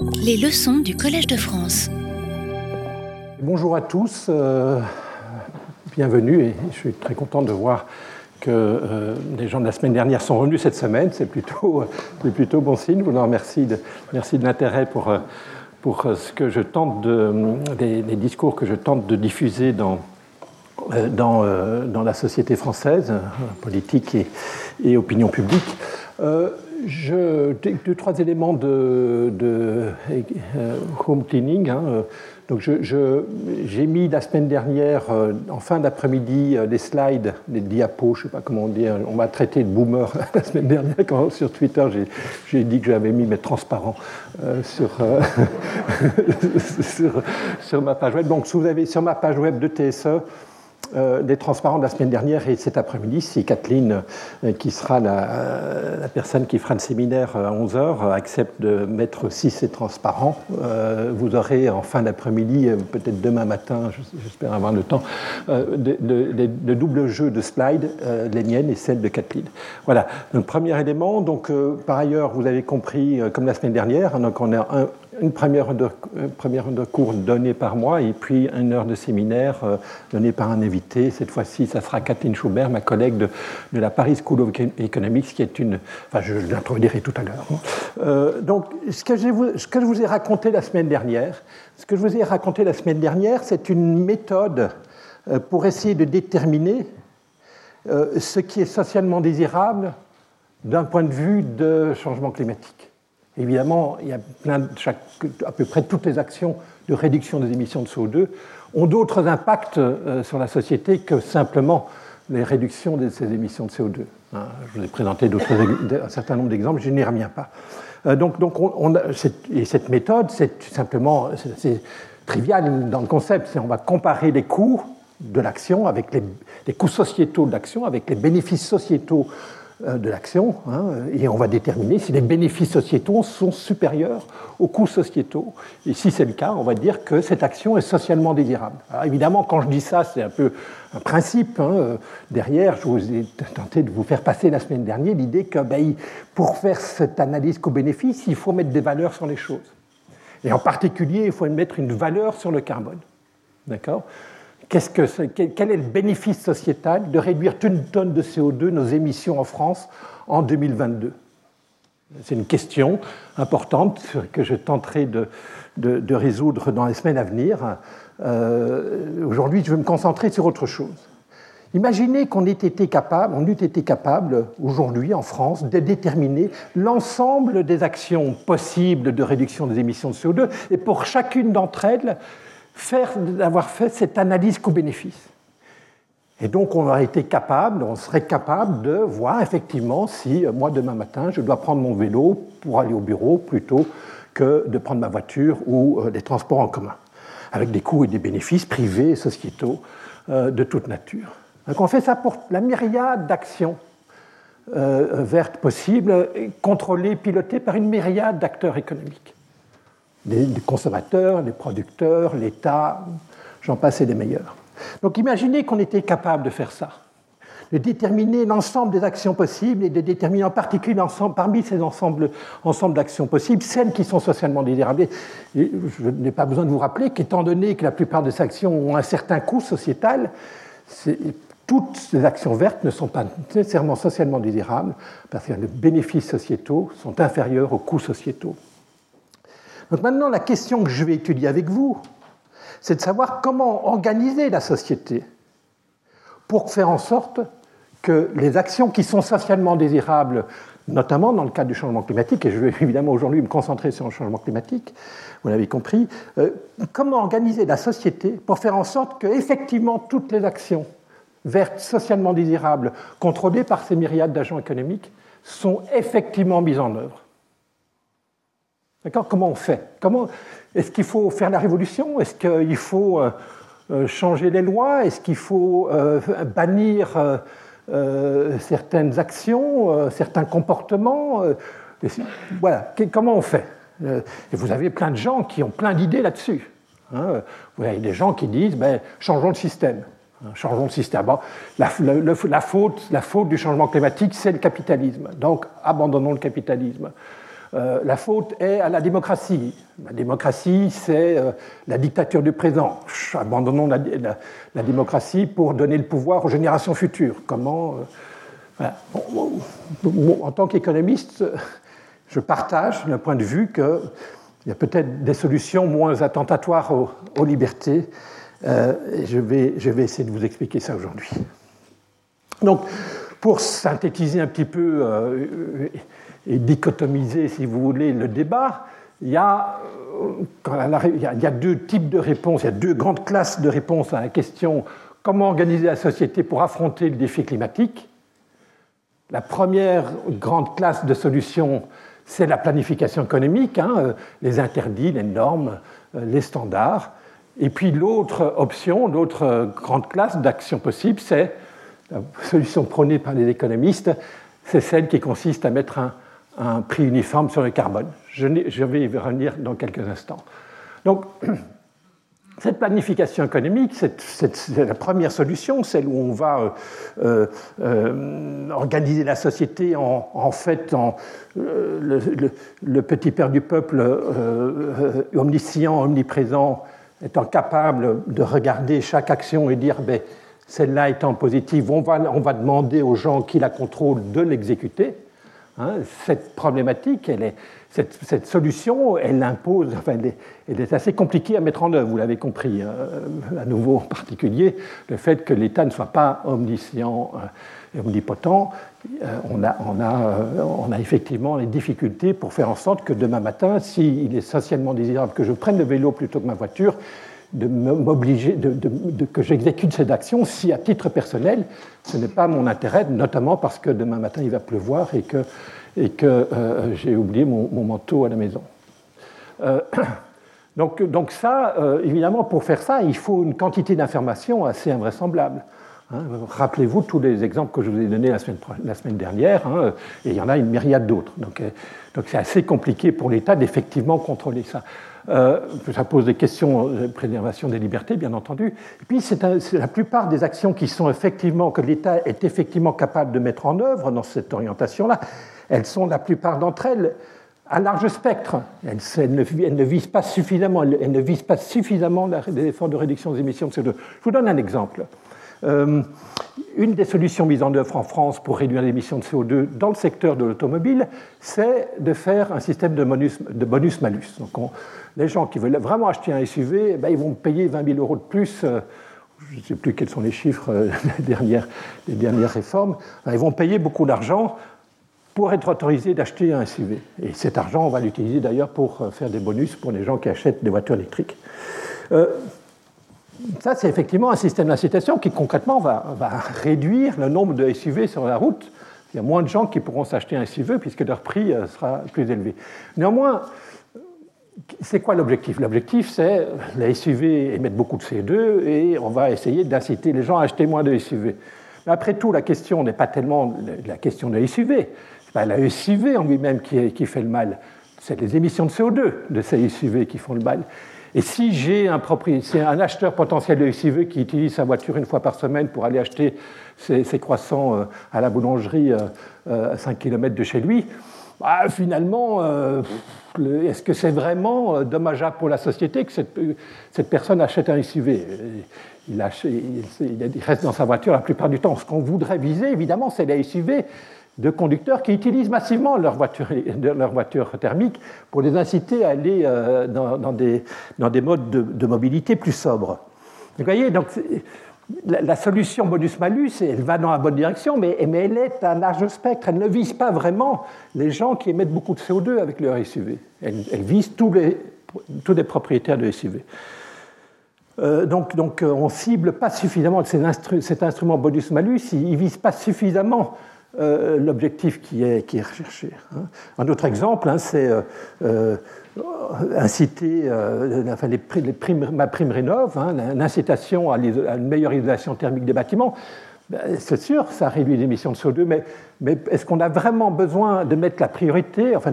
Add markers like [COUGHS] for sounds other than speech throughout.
Les leçons du Collège de France. Bonjour à tous, euh, bienvenue et je suis très content de voir que euh, les gens de la semaine dernière sont revenus cette semaine, c'est plutôt, plutôt bon signe. Je vous remercie merci de l'intérêt pour, euh, ce que je tente de, les, discours que je tente de diffuser dans, la société française, politique et opinion publique. Je, deux, trois éléments de, de home cleaning. Hein. Donc j'ai je, mis la semaine dernière, en fin d'après-midi, les slides, les diapos, je ne sais pas comment dit, on m'a traité de boomer [LAUGHS] la semaine dernière quand sur Twitter j'ai dit que j'avais mis mes transparents euh, sur, euh, [LAUGHS] sur, sur, ma page web. Donc si vous avez sur ma page web de TSE, euh, des transparents de la semaine dernière et cet après-midi, si Kathleen, euh, qui sera la, euh, la, personne qui fera le séminaire à 11h, accepte de mettre aussi ces transparents, vous aurez en fin d'après-midi, peut-être demain matin, j'espère avoir le temps, de, double jeu de slides, les miennes et celles de Kathleen. Voilà, donc premier élément. Donc, par ailleurs, vous avez compris, comme la semaine dernière, donc on a un, une première heure, de, cours donnée par moi et puis une heure de séminaire euh, donnée par un invité. Cette fois-ci, ça sera Kathleen Schubert, ma collègue de, la Paris School of Economics, qui est une. Enfin, je l'introduirai tout à l'heure. Euh, donc, ce que, je vous ai raconté la semaine dernière, ce que je vous ai raconté la semaine dernière, c'est une méthode euh, pour essayer de déterminer ce qui est socialement désirable d'un point de vue de changement climatique. Évidemment, il y a à peu près toutes les actions de réduction des émissions de CO2 ont d'autres impacts euh, sur la société que simplement les réductions de ces émissions de CO2. Hein, je vous ai présenté un certain nombre d'exemples, je n'y reviens pas. Euh, donc, cette, et cette méthode, c'est simplement trivial dans le concept, c'est on va comparer les coûts de l'action avec les, coûts sociétaux de l'action avec les bénéfices sociétaux de l'action, hein, et on va déterminer si les bénéfices sociétaux sont supérieurs aux coûts sociétaux. Et si c'est le cas, on va dire que cette action est socialement désirable. Alors évidemment, quand je dis ça, c'est un peu un principe. Hein. Derrière, je vous ai tenté de vous faire passer la semaine dernière l'idée que ben, pour faire cette analyse coût-bénéfice, il faut mettre des valeurs sur les choses. Et en particulier, il faut mettre une valeur sur le carbone. D'accord? Que, quel est le bénéfice sociétal de réduire une tonne de CO2 nos émissions en France en 2022 C'est une question importante que je tenterai de, résoudre dans les semaines à venir. Euh, Aujourd'hui, je vais me concentrer sur autre chose. Imaginez qu'on ait été capable, on eût été capable aujourd'hui en France de déterminer l'ensemble des actions possibles de réduction des émissions de CO2 et pour chacune d'entre elles d'avoir fait cette analyse coût-bénéfice. Et donc on aurait été capable, on serait capable de voir effectivement si euh, moi demain matin je dois prendre mon vélo pour aller au bureau plutôt que de prendre ma voiture ou euh, des transports en commun, avec des coûts et des bénéfices privés et sociétaux euh, de toute nature. Donc on fait ça pour la myriade d'actions vertes possibles, contrôlées, pilotées par une myriade d'acteurs économiques les consommateurs, les producteurs, l'État, j'en passe et des meilleurs. Donc imaginez qu'on était capable de faire ça, de déterminer l'ensemble des actions possibles et de déterminer en particulier parmi ces ensembles, d'actions possibles, celles qui sont socialement désirables. Je n'ai pas besoin de vous rappeler qu'étant donné que la plupart de ces actions ont un certain coût sociétal, toutes ces actions vertes ne sont pas nécessairement socialement désirables parce que les bénéfices sociétaux sont inférieurs aux coûts sociétaux. Donc maintenant, la question que je vais étudier avec vous, c'est de savoir comment organiser la société pour faire en sorte que les actions qui sont socialement désirables, notamment dans le cadre du changement climatique, et je vais [LAUGHS] évidemment aujourd'hui me concentrer sur le changement climatique, vous l'avez compris, euh, comment organiser la société pour faire en sorte que effectivement toutes les actions vertes socialement désirables, contrôlées par ces myriades d'agents économiques, sont effectivement mises en œuvre. Comment on fait? Comment Est-ce qu'il faut faire la révolution? Est-ce qu'il faut euh, euh, changer les lois? Est-ce qu'il faut euh, bannir certaines actions, certains comportements Voilà, comment on fait? Et vous avez plein de gens qui ont plein d'idées là-dessus. Hein. Vous avez des gens qui disent ben, changeons le système. Hein, changeons le système. la, faute, la faute du changement climatique, c'est le capitalisme. Donc, abandonnons le capitalisme. Euh, la faute est à la démocratie. La démocratie, c'est euh, la dictature du présent. Abandonnons la, démocratie pour donner le pouvoir aux générations futures. Comment En tant qu'économiste, je partage le point de vue qu'il y a peut-être des solutions moins attentatoires aux, libertés. vais, je vais essayer de vous expliquer ça aujourd'hui. Donc, pour synthétiser un petit peu et dichotomiser, si vous voulez, le débat, il y, a, il y a deux types de réponses, il y a deux grandes classes de réponses à la question comment organiser la société pour affronter le défi climatique. La première grande classe de solutions, c'est la planification économique, hein, les interdits, les normes, les standards. Et puis l'autre option, l'autre grande classe d'action possible, c'est la solution prônée par les économistes, c'est celle qui consiste à mettre un, un prix uniforme sur le carbone. Je, vais y revenir dans quelques instants. Donc, [CLEARS THROAT] cette planification économique, c'est la première solution, celle où on va euh, euh, organiser la société en, fait en euh, le, petit père du peuple omniscient, omniprésent, étant capable de regarder chaque action et dire ben, celle-là étant positive, on va, on va demander aux gens qui la contrôlent de l'exécuter. Hein, cette problématique, elle est, cette, solution, elle impose, enfin, elle, est, assez compliquée à mettre en œuvre, vous l'avez compris, hein, à nouveau en particulier, le fait que l'État ne soit pas omniscient et euh, omnipotent. Euh, on, a, on, a, euh, on, a, effectivement les difficultés pour faire en sorte que demain matin, s'il est essentiellement désirable que je prenne le vélo plutôt que ma voiture, de m'obliger, de, que j'exécute cette action si à titre personnel, ce n'est pas mon intérêt, notamment parce que demain matin il va pleuvoir et que, et que euh, j'ai oublié mon, manteau à la maison. Euh, [CLEARS THROAT] donc, donc, ça, euh, évidemment, pour faire ça, il faut une quantité d'informations assez invraisemblable. Hein. Rappelez-vous tous les exemples que je vous ai donnés la semaine, la semaine dernière, hein, et il y en a une myriade d'autres. Donc c'est assez compliqué pour l'État d'effectivement contrôler ça. Euh, ça pose des questions de préservation des libertés, bien entendu. Et puis, c'est la plupart des actions qui sont effectivement, que l'État est effectivement capable de mettre en œuvre dans cette orientation-là, elles sont la plupart d'entre elles à large spectre. Elles, ne, visent pas suffisamment, elles ne visent pas suffisamment les efforts de réduction des émissions de CO2. Je vous donne un exemple. Euh, une des solutions mises en œuvre en France pour réduire les émissions de CO2 dans le secteur de l'automobile, c'est de faire un système de bonus-malus. Donc les gens qui veulent vraiment acheter un SUV, eh ben, ils vont payer 20 000 euros de plus. Euh, je ne sais plus quels sont les chiffres euh, [LAUGHS] des dernières, des dernières réformes. Ils vont payer beaucoup d'argent pour être autorisés d'acheter un SUV. Et cet argent, on va l'utiliser d'ailleurs pour faire des bonus pour les gens qui achètent des voitures électriques ça, c'est effectivement un système d'incitation qui concrètement va, réduire le nombre de SUV sur la route. Il y a moins de gens qui pourront s'acheter un SUV puisque leur prix euh, sera plus élevé. Néanmoins, c'est quoi l'objectif? L'objectif, c'est les SUV émettent beaucoup de CO2 et on va essayer d'inciter les gens à acheter moins de SUV. Mais après tout, la question n'est pas tellement la question de SUV. Ce n'est pas la SUV en lui-même qui, qui fait le mal. C'est les émissions de CO2 de ces SUV qui font le mal. Et si j'ai un, acheteur potentiel de SUV qui utilise sa voiture une fois par semaine pour aller acheter ses, croissants euh, à la boulangerie euh, euh, à 5 km de chez lui, bah, finalement, est-ce que c'est vraiment dommageable pour la société que cette, personne achète un SUV il, reste dans sa voiture la plupart du temps. Ce qu'on voudrait viser, évidemment, c'est les SUV de conducteurs qui utilisent massivement leur voiture, leur thermique pour les inciter à aller euh, dans, des, modes de, mobilité plus sobres. Vous voyez, donc la, solution bonus-malus, elle va dans la bonne direction, mais, elle est à large spectre. Elle ne vise pas vraiment les gens qui émettent beaucoup de CO2 avec leur SUV. Elle, vise tous les, propriétaires de SUV. Euh, donc, donc, on cible pas suffisamment cet instrument bonus-malus, il ne vise pas suffisamment euh, l'objectif qui est, recherché. Hein. Un autre exemple, hein, c'est euh, euh, inciter, enfin, les, ma prime rénov, hein, l'incitation à, une meilleure isolation thermique des bâtiments. Ben, c'est sûr, ça réduit l'émission de CO2, mais, mais est-ce qu'on a vraiment besoin de mettre la priorité, enfin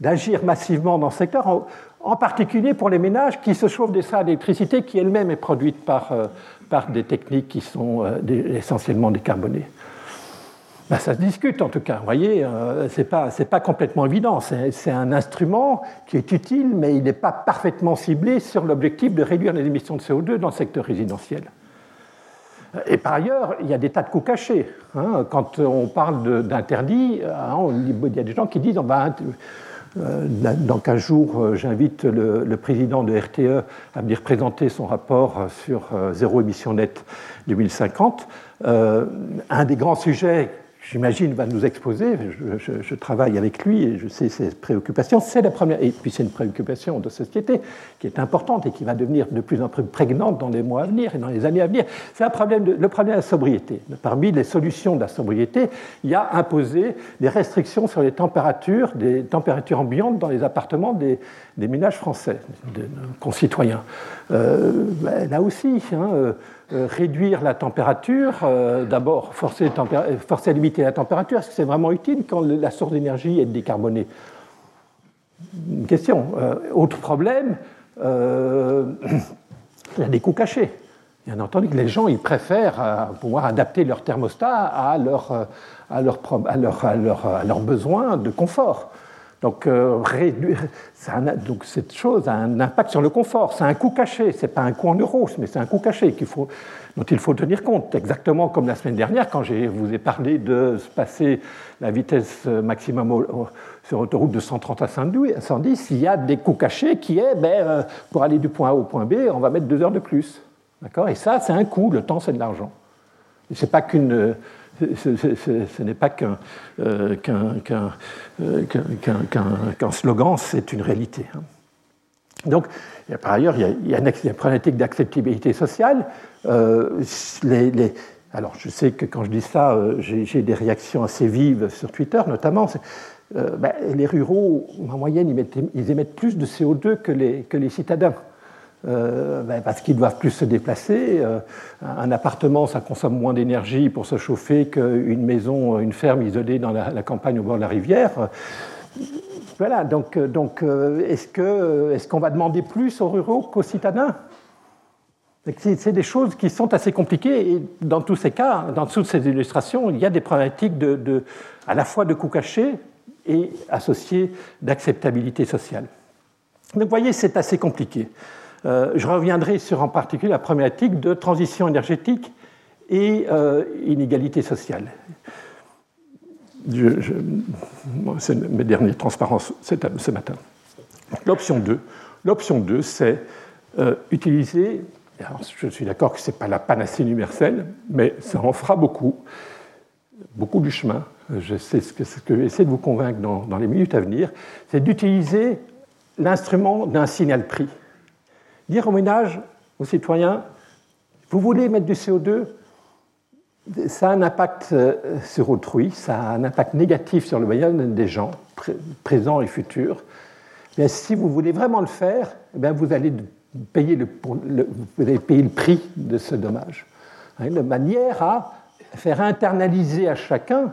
d'agir massivement dans ce secteur, en, particulier pour les ménages qui se chauffent des salles d'électricité qui elle-même est produite par, par des techniques qui sont essentiellement décarbonées? Ben, Ça se discute en tout cas. Vous voyez, euh, ce n'est pas, complètement évident. C'est un instrument qui est utile, mais il n'est pas parfaitement ciblé sur l'objectif de réduire les émissions de CO2 dans le secteur résidentiel. Et par ailleurs, il y a des tas de coûts cachés. Hein. Quand on parle d'interdit, hein, il y a des gens qui disent on va euh, dans 15 jours, euh, j'invite le, président de RTE à venir présenter son rapport sur zéro émission nette 2050. un des grands sujets j'imagine, va nous exposer. Je, travaille avec lui et je sais ses préoccupations. C'est la première, et puis c'est une préoccupation de société qui est importante et qui va devenir de plus en plus prégnante dans les mois à venir et dans les années à venir. C'est le problème de la sobriété. Parmi les solutions de la sobriété, il y a imposer des restrictions sur les températures, des températures ambiantes dans les appartements des, ménages français, de nos concitoyens. Euh, ben, là aussi, hein, euh, réduire la température, euh, d'abord forcer, forcer, à limiter la température, est-ce que c'est vraiment utile quand la source d'énergie est décarbonée? Une question. Euh, autre problème, il y a des coûts cachés. Bien entendu les gens ils préfèrent pouvoir adapter leur thermostat à, leur, à, leur, à, leur, à leurs besoins de confort. Donc, euh, donc, cette chose a un impact sur le confort. C'est un coût caché. Ce n'est pas un coût en euros, mais c'est un coût caché dont il faut tenir compte. Exactement comme la semaine dernière, quand je vous ai parlé de passer la vitesse maximum sur autoroute de 130 à 110, il y a des coûts cachés qui est, ben, euh, pour aller du point A au point B, on va mettre deux heures de plus. Et ça, c'est un coût. Le temps, c'est de l'argent. Ce n'est pas qu'une ce n'est pas euh, euh, qu'un slogan, c'est une réalité. Hein. Donc, par ailleurs, il y a, une, problématique d'acceptabilité sociale. Euh, alors, je sais que quand je dis ça, j'ai des réactions assez vives sur Twitter, notamment. Ben, les ruraux, en moyenne, ils, émettent plus de CO2 que les citadins. Euh, ben, parce qu'ils doivent plus se déplacer. Euh, un appartement, ça consomme moins d'énergie pour se chauffer qu'une maison, une ferme isolée dans la, campagne au bord de la rivière. Voilà, donc, euh, est-ce qu'on va demander plus aux ruraux qu'aux citadins? C'est des choses qui sont assez compliquées et dans tous ces cas, dans toutes ces illustrations, il y a des problématiques à la fois de coûts cachés et associées d'acceptabilité sociale. Donc vous voyez, c'est assez compliqué. Euh, je reviendrai sur en particulier la problématique de transition énergétique et euh, inégalité sociale. c'est mes dernières transparences ce matin. L'option 2, l'option 2 c'est euh, utiliser, je suis d'accord que ce n'est pas la panacée universelle, mais ça en fera beaucoup, beaucoup du chemin. Je sais ce que, ce que je essayer de vous convaincre dans les minutes à venir, c'est d'utiliser l'instrument d'un signal prix dire au ménage, aux citoyens, vous voulez mettre du CO2 ça a un impact euh, sur autrui, ça a un impact négatif sur le moyen des gens, présents et futurs. Mais si vous voulez vraiment le faire, eh vous, allez payer le, vous allez payer le prix de ce dommage. Hein, de manière à faire internaliser à chacun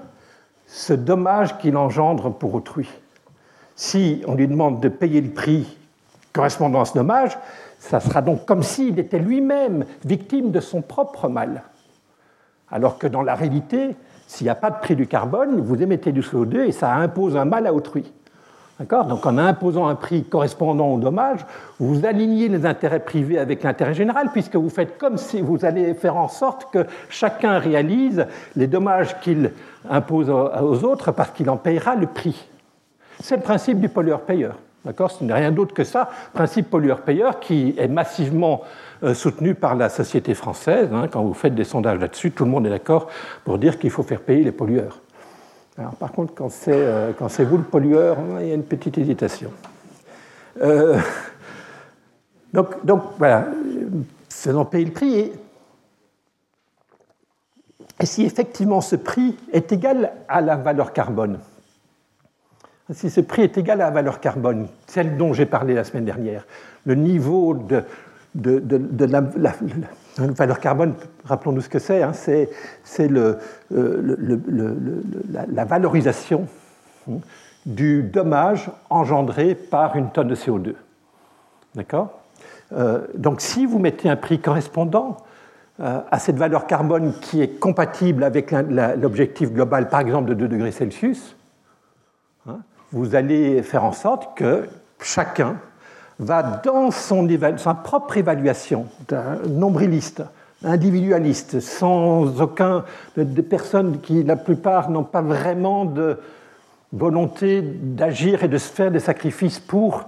ce dommage qu'il engendre pour autrui. Si on lui demande de payer le prix correspondant à ce dommage, ça sera donc comme s'il était lui-même victime de son propre mal. Alors que dans la réalité, s'il n'y a pas de prix du carbone, vous émettez du CO2 et ça impose un mal à autrui. Donc en imposant un prix correspondant au dommage, vous alignez les intérêts privés avec l'intérêt général, puisque vous faites comme si vous allez faire en sorte que chacun réalise les dommages qu'il impose aux autres parce qu'il en payera le prix. C'est le principe du pollueur-payeur. D'accord Ce n'est rien d'autre que ça, principe pollueur-payeur qui est massivement euh, soutenu par la société française. Hein. quand vous faites des sondages là-dessus, tout le monde est d'accord pour dire qu'il faut faire payer les pollueurs. Alors, par contre, quand c'est, euh, vous le pollueur, il y a une petite hésitation. Euh, donc, donc, voilà, faisons payer le prix. Et, et si effectivement ce prix est égal à la valeur carbone, si ce prix est égal à la valeur carbone, celle dont j'ai parlé la semaine dernière, le niveau de, la, valeur carbone, rappelons-nous ce que c'est, hein, c'est euh, la valorisation hein, du dommage engendré par une tonne de CO2. D'accord? Euh, Donc si vous mettez un prix correspondant, à cette valeur carbone qui est compatible avec l'objectif global, par exemple, de 2 degrés Celsius, hein, vous allez faire en sorte que chacun va dans son sa propre évaluation nombriliste, individualiste, sans aucun de, personnes qui, la plupart, n'ont pas vraiment de volonté d'agir et de se faire des sacrifices pour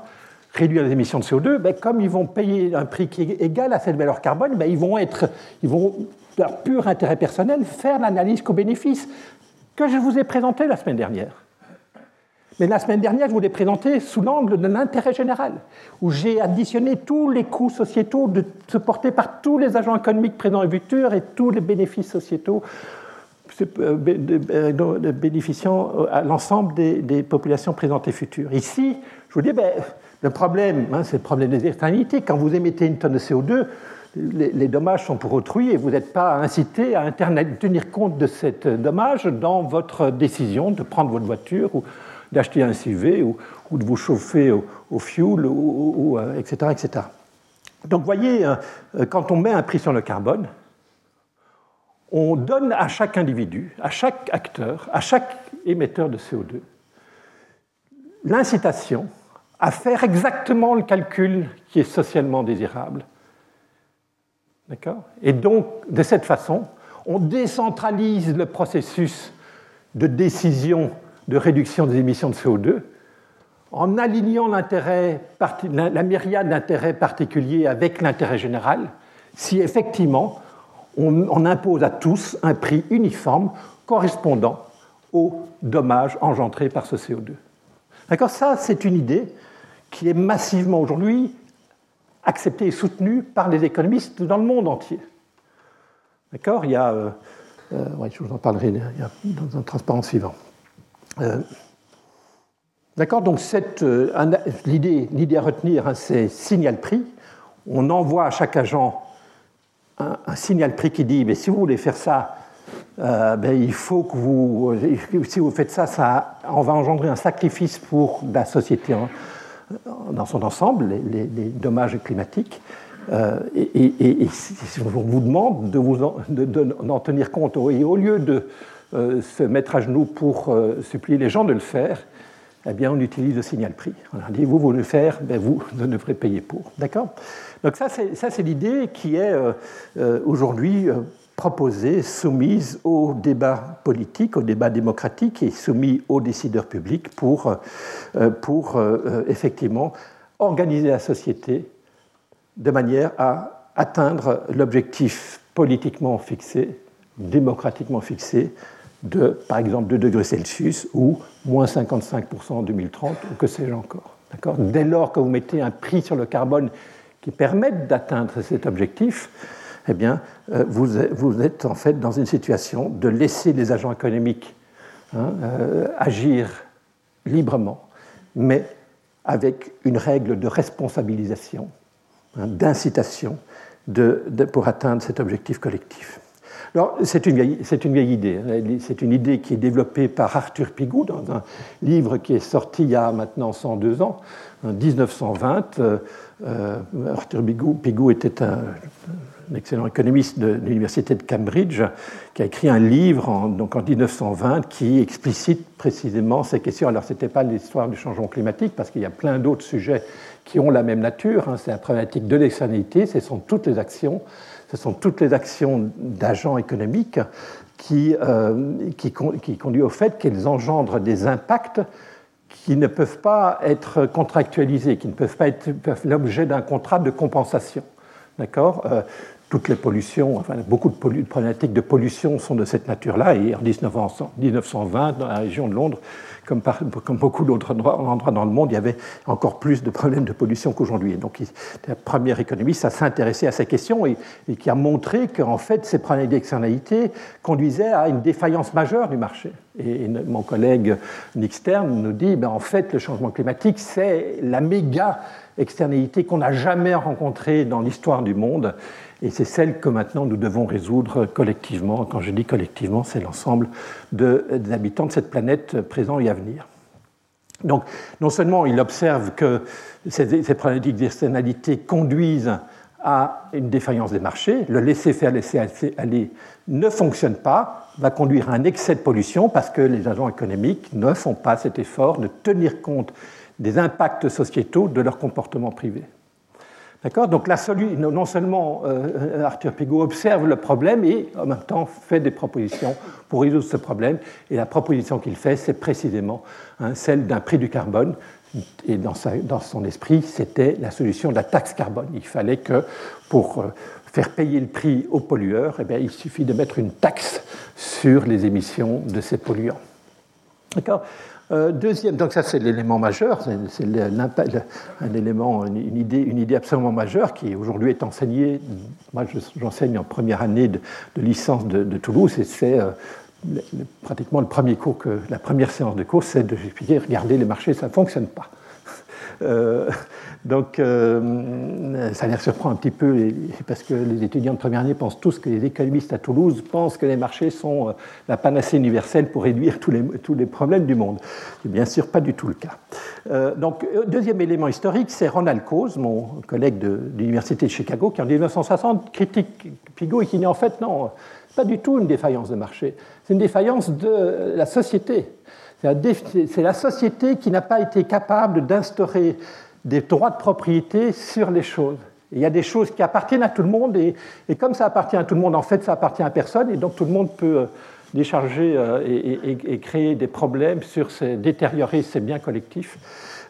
réduire les émissions de CO2, ben, comme ils vont payer un prix qui est égal à cette valeur carbone, ben, ils vont être, ils pur intérêt personnel, faire l'analyse co-bénéfice que je vous ai présentée la semaine dernière. Mais la semaine dernière, je vous l'ai présenté sous l'angle de l'intérêt général, où j'ai additionné tous les coûts sociétaux de, supportés par tous les agents économiques présents et futurs et tous les bénéfices sociétaux euh, euh, bénéficiant à l'ensemble des, populations présentes et futures. Ici, je vous dis, ben, le problème, hein, c'est le problème des externalités. Quand vous émettez une tonne de CO2, les, dommages sont pour autrui et vous n'êtes pas incité à tenir compte de cet dommage dans votre décision de prendre votre voiture ou d'acheter un CV ou, de vous chauffer au, fuel, ou, etc., euh, etc. Donc voyez, euh, quand on met un prix sur le carbone, on donne à chaque individu, à chaque acteur, à chaque émetteur de CO2, l'incitation à faire exactement le calcul qui est socialement désirable. Et donc, de cette façon, on décentralise le processus de décision de réduction des émissions de CO2 en alignant la myriade d'intérêts particuliers avec l'intérêt général, si effectivement on, impose à tous un prix uniforme correspondant aux dommages engendrés par ce CO2. D'accord? Ça, c'est une idée qui est massivement aujourd'hui acceptée et soutenue par les économistes dans le monde entier. D'accord? Euh, euh, je vous en parlerai dans un transparent suivant. Euh, d'accord Donc, euh, l'idée à retenir, hein, c'est signal prix. On envoie à chaque agent un, signal prix qui dit mais si vous voulez faire ça, euh, ben, il faut que vous. Si vous faites ça, ça, on va engendrer un sacrifice pour la société dans son ensemble, les, dommages climatiques. et, on vous demande de vous d'en tenir compte, au lieu de euh, se mettre à genoux pour euh, supplier les gens de le faire, eh bien, on utilise le signal prix. On leur dit, vous, vous le faire, ben, vous, [LAUGHS] vous devrez payer pour. D'accord? Donc ça, c'est l'idée qui est euh, aujourd'hui proposée, soumise au débat politique, au débat démocratique et soumise aux décideurs publics pour, pour effectivement organiser la société de manière à atteindre l'objectif politiquement fixé, démocratiquement fixé, de, par exemple, 2 degrés Celsius ou moins 55% en 2030, ou que sais-je encore. Dès lors que vous mettez un prix sur le carbone qui permette d'atteindre cet objectif, eh bien, euh, vous, vous, êtes en fait dans une situation de laisser les agents économiques hein, euh, agir librement, mais avec une règle de responsabilisation, hein, d'incitation pour atteindre cet objectif collectif c'est une, vieille, idée. Hein. C'est une idée qui est développée par Arthur Pigou dans un livre qui est sorti il y a maintenant 102 ans, en 1920. Euh, euh, Arthur Pigou, était un, excellent économiste de, l'université de Cambridge qui a écrit un livre en, donc en 1920 qui explicite précisément ces questions. Alors, ce n'était pas l'histoire du changement climatique parce qu'il y a plein d'autres sujets qui ont la même nature. Hein. C'est la problématique de l'externalité, ce sont toutes les actions ce sont toutes les actions d'agents économiques qui, euh, qui, qui conduisent au fait qu'elles engendrent des impacts qui ne peuvent pas être contractualisés, qui ne peuvent pas être l'objet d'un contrat de compensation. D'accord? Euh, Toutes les pollutions, enfin, beaucoup de problématiques de pollution sont de cette nature-là, et en 1920, dans la région de Londres, comme, beaucoup d'autres endroits dans le monde, il y avait encore plus de problèmes de pollution qu'aujourd'hui. Donc, la première économiste à s'intéresser à ces questions et, qui a montré qu'en fait, ces problèmes d'externalité conduisaient à une défaillance majeure du marché. Et, mon collègue Nick Stern nous dit, ben, en fait, le changement climatique, c'est la méga externalité qu'on n'a jamais rencontrée dans l'histoire du monde et c'est celle que maintenant nous devons résoudre collectivement. Quand je dis collectivement, c'est l'ensemble des habitants de cette planète présent et à venir. Donc, non seulement il observe que ces, problématiques d'externalité conduisent à une défaillance des marchés. Le laisser-faire, laisser-aller ne fonctionne pas, va conduire à un excès de pollution parce que les agents économiques ne font pas cet effort de tenir compte des impacts sociétaux de leur comportement privé. Donc la non seulement euh, Arthur Pigot observe le problème et en même temps fait des propositions pour résoudre ce problème. Et la proposition qu'il fait, c'est précisément hein, celle d'un prix du carbone. Et dans, dans son esprit, c'était la solution de la taxe carbone. Il fallait que pour euh, faire payer le prix aux pollueurs, eh bien, il suffit de mettre une taxe sur les émissions de ces polluants. D'accord? Euh, deuxième, donc ça c'est l'élément majeur, c'est un élément, une idée, une idée absolument majeure qui aujourd'hui est enseignée. Moi j'enseigne en première année de, licence de, Toulouse et c'est euh, pratiquement le premier cours que la première séance de cours, c'est de expliquer regardez les marchés, ça ne fonctionne pas. Euh, [LAUGHS] donc, euh, ça les surprend un petit peu, parce que les étudiants de première année pensent tous que les économistes à Toulouse pensent que les marchés sont euh, la panacée universelle pour réduire tous les, problèmes du monde. C'est bien sûr pas du tout le cas. Euh, donc, deuxième élément historique, c'est Ronald Coase, mon collègue de, l'Université de Chicago, qui en 1960 critique Pigot et qui dit en fait non, pas du tout une défaillance de marché, c'est une défaillance de la société. C'est la société qui n'a pas été capable d'instaurer des droits de propriété sur les choses. il y a des choses qui appartiennent à tout le monde, et, comme ça appartient à tout le monde, en fait, ça appartient à personne, et donc tout le monde peut euh, décharger euh, et, créer des problèmes sur ces, détériorer ces biens collectifs.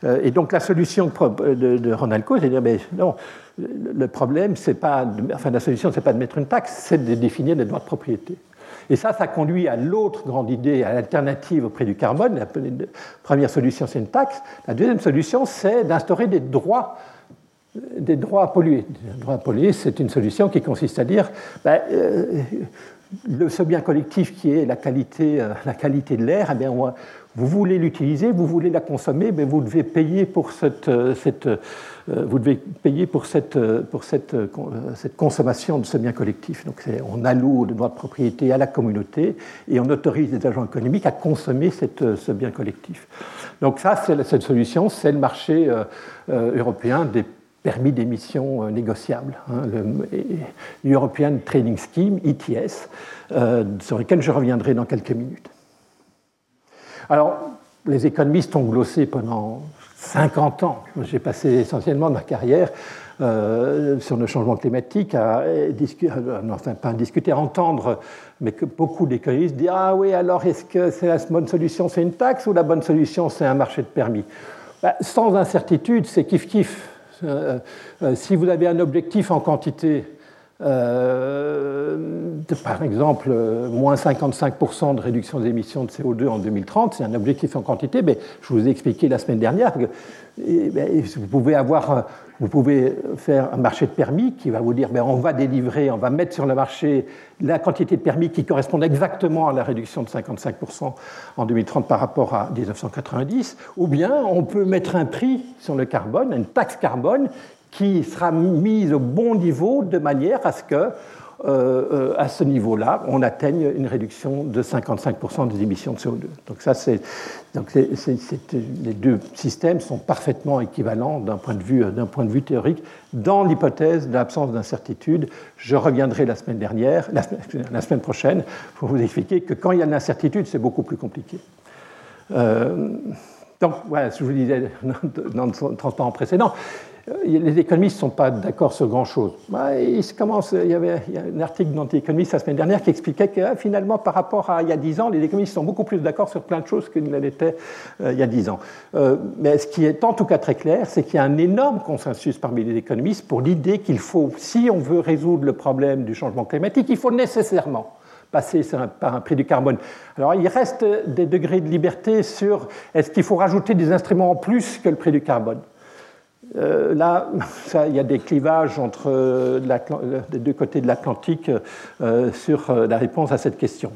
Euh, et donc la solution de, Ronald Coase, c'est de dire, mais non, le problème, c'est pas, enfin la solution, c'est pas de mettre une taxe, c'est de définir des droits de propriété. Et ça, ça conduit à l'autre grande idée, à l'alternative au prix du carbone. La première solution, c'est une taxe. La deuxième solution, c'est d'instaurer des droits des droits à polluer. Les droits à polluer, c'est une solution qui consiste à dire ben, euh, ce bien collectif qui est la qualité, euh, la qualité de l'air, eh bien, vous voulez l'utiliser, vous voulez la consommer, mais vous devez payer pour cette, euh, cette vous devez payer pour, cette, pour cette, consommation de ce bien collectif. Donc on alloue le droit de propriété à la communauté et on autorise les agents économiques à consommer ce bien collectif. Donc ça, c'est cette solution, c'est le marché européen des permis d'émission euh, négociables, hein, le European Trading Scheme, ETS, euh, sur lequel je reviendrai dans quelques minutes. Alors, les économistes ont glossé pendant 50 ans. J'ai passé essentiellement ma carrière euh, sur le changement climatique à discuter, enfin pas à discuter, à entendre, mais que beaucoup d'économistes disent Ah oui, alors est-ce que c'est la bonne solution, c'est une taxe ou la bonne solution, c'est un marché de permis? Ben, Sans incertitude, c'est kiff-kiff. Euh, euh, si vous avez un objectif en quantité, euh, par exemple, moins 55% de réduction des émissions de CO2 en 2030, c'est un objectif en quantité, mais je vous ai expliqué la semaine dernière que ben, vous pouvez avoir vous pouvez faire un marché de permis qui va vous dire ben, on va délivrer, on va mettre sur le marché la quantité de permis qui correspond exactement à la réduction de 55% en 2030 par rapport à 1990, ou bien on peut mettre un prix sur le carbone, une taxe carbone qui sera mise au bon niveau de manière à ce que euh, euh, à ce niveau-là, on atteigne une réduction de 55% des émissions de CO2. Donc ça, c'est, les deux systèmes sont parfaitement équivalents d'un point, de vue, de théorique dans l'hypothèse de l'absence d'incertitude. Je reviendrai la semaine dernière, la, semaine prochaine, pour vous expliquer que quand il y a une incertitude, c'est beaucoup plus compliqué. Euh, donc voilà, ce que je vous disais dans le transparent précédent, les économistes ne sont pas d'accord sur grand-chose. Bah, il, y avait un article d'anti-économiste la semaine dernière qui expliquait que ah, finalement, par rapport à il y a 10 ans, les économistes sont beaucoup plus d'accord sur plein de choses qu'ils ne l'étaient euh, il y a 10 ans. Euh, mais ce qui est en tout cas très clair, c'est qu'il y a un énorme consensus parmi les économistes pour l'idée qu'il faut, si on veut résoudre le problème du changement climatique, il faut nécessairement passer par un prix du carbone. Alors il reste des degrés de liberté sur est-ce qu'il faut rajouter des instruments en plus que le prix du carbone? Euh, là, [LAUGHS] il y a des clivages entre euh, les deux côtés de l'Atlantique euh, sur la réponse à cette question.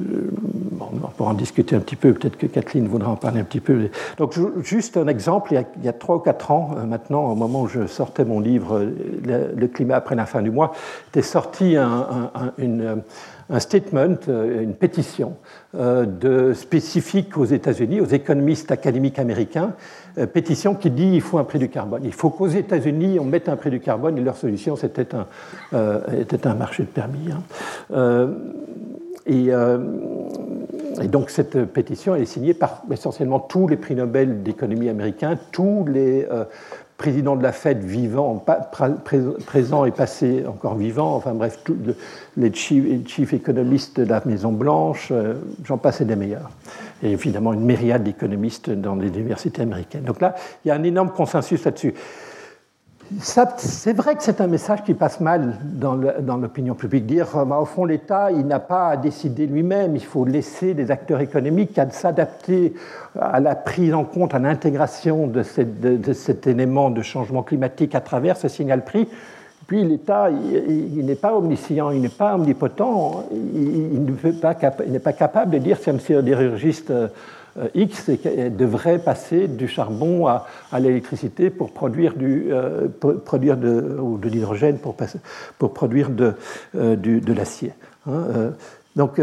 On pourra en discuter un petit peu, peut-être que Kathleen voudra en parler un petit peu. Donc, juste un exemple, il y a trois ou quatre ans maintenant, au moment où je sortais mon livre Le, climat après la fin du mois, était sorti un, une un statement, une pétition de, spécifique aux États-Unis, aux économistes académiques américains, pétition qui dit qu'il faut un prix du carbone. Il faut qu'aux États-Unis, on mette un prix du carbone et leur solution, c'était un, était un marché de permis. Hein. Et, et, donc cette pétition, elle est signée par essentiellement tous les prix Nobel d'économie américains, tous les président de la Fed vivant, présent et passé encore vivant, enfin bref, les chief, économistes de la Maison-Blanche, euh, j'en passe des meilleurs. Et évidemment une myriade d'économistes dans les universités américaines. Donc là, il y a un énorme consensus là-dessus c'est vrai que c'est un message qui passe mal dans l'opinion publique. Dire, euh, bah, au fond, l'État, il n'a pas à décider lui-même, il faut laisser les acteurs économiques s'adapter à la prise en compte, à l'intégration de, cet élément de changement climatique à travers ce signal prix. Puis l'État, il, n'est pas omniscient, il n'est pas omnipotent, il, n'est pas, capable de dire, c'est un euh, X devrait passer du charbon à, l'électricité pour produire, du, euh, produire de, l'hydrogène pour, pour, produire de, euh, l'acier. Hein, donc,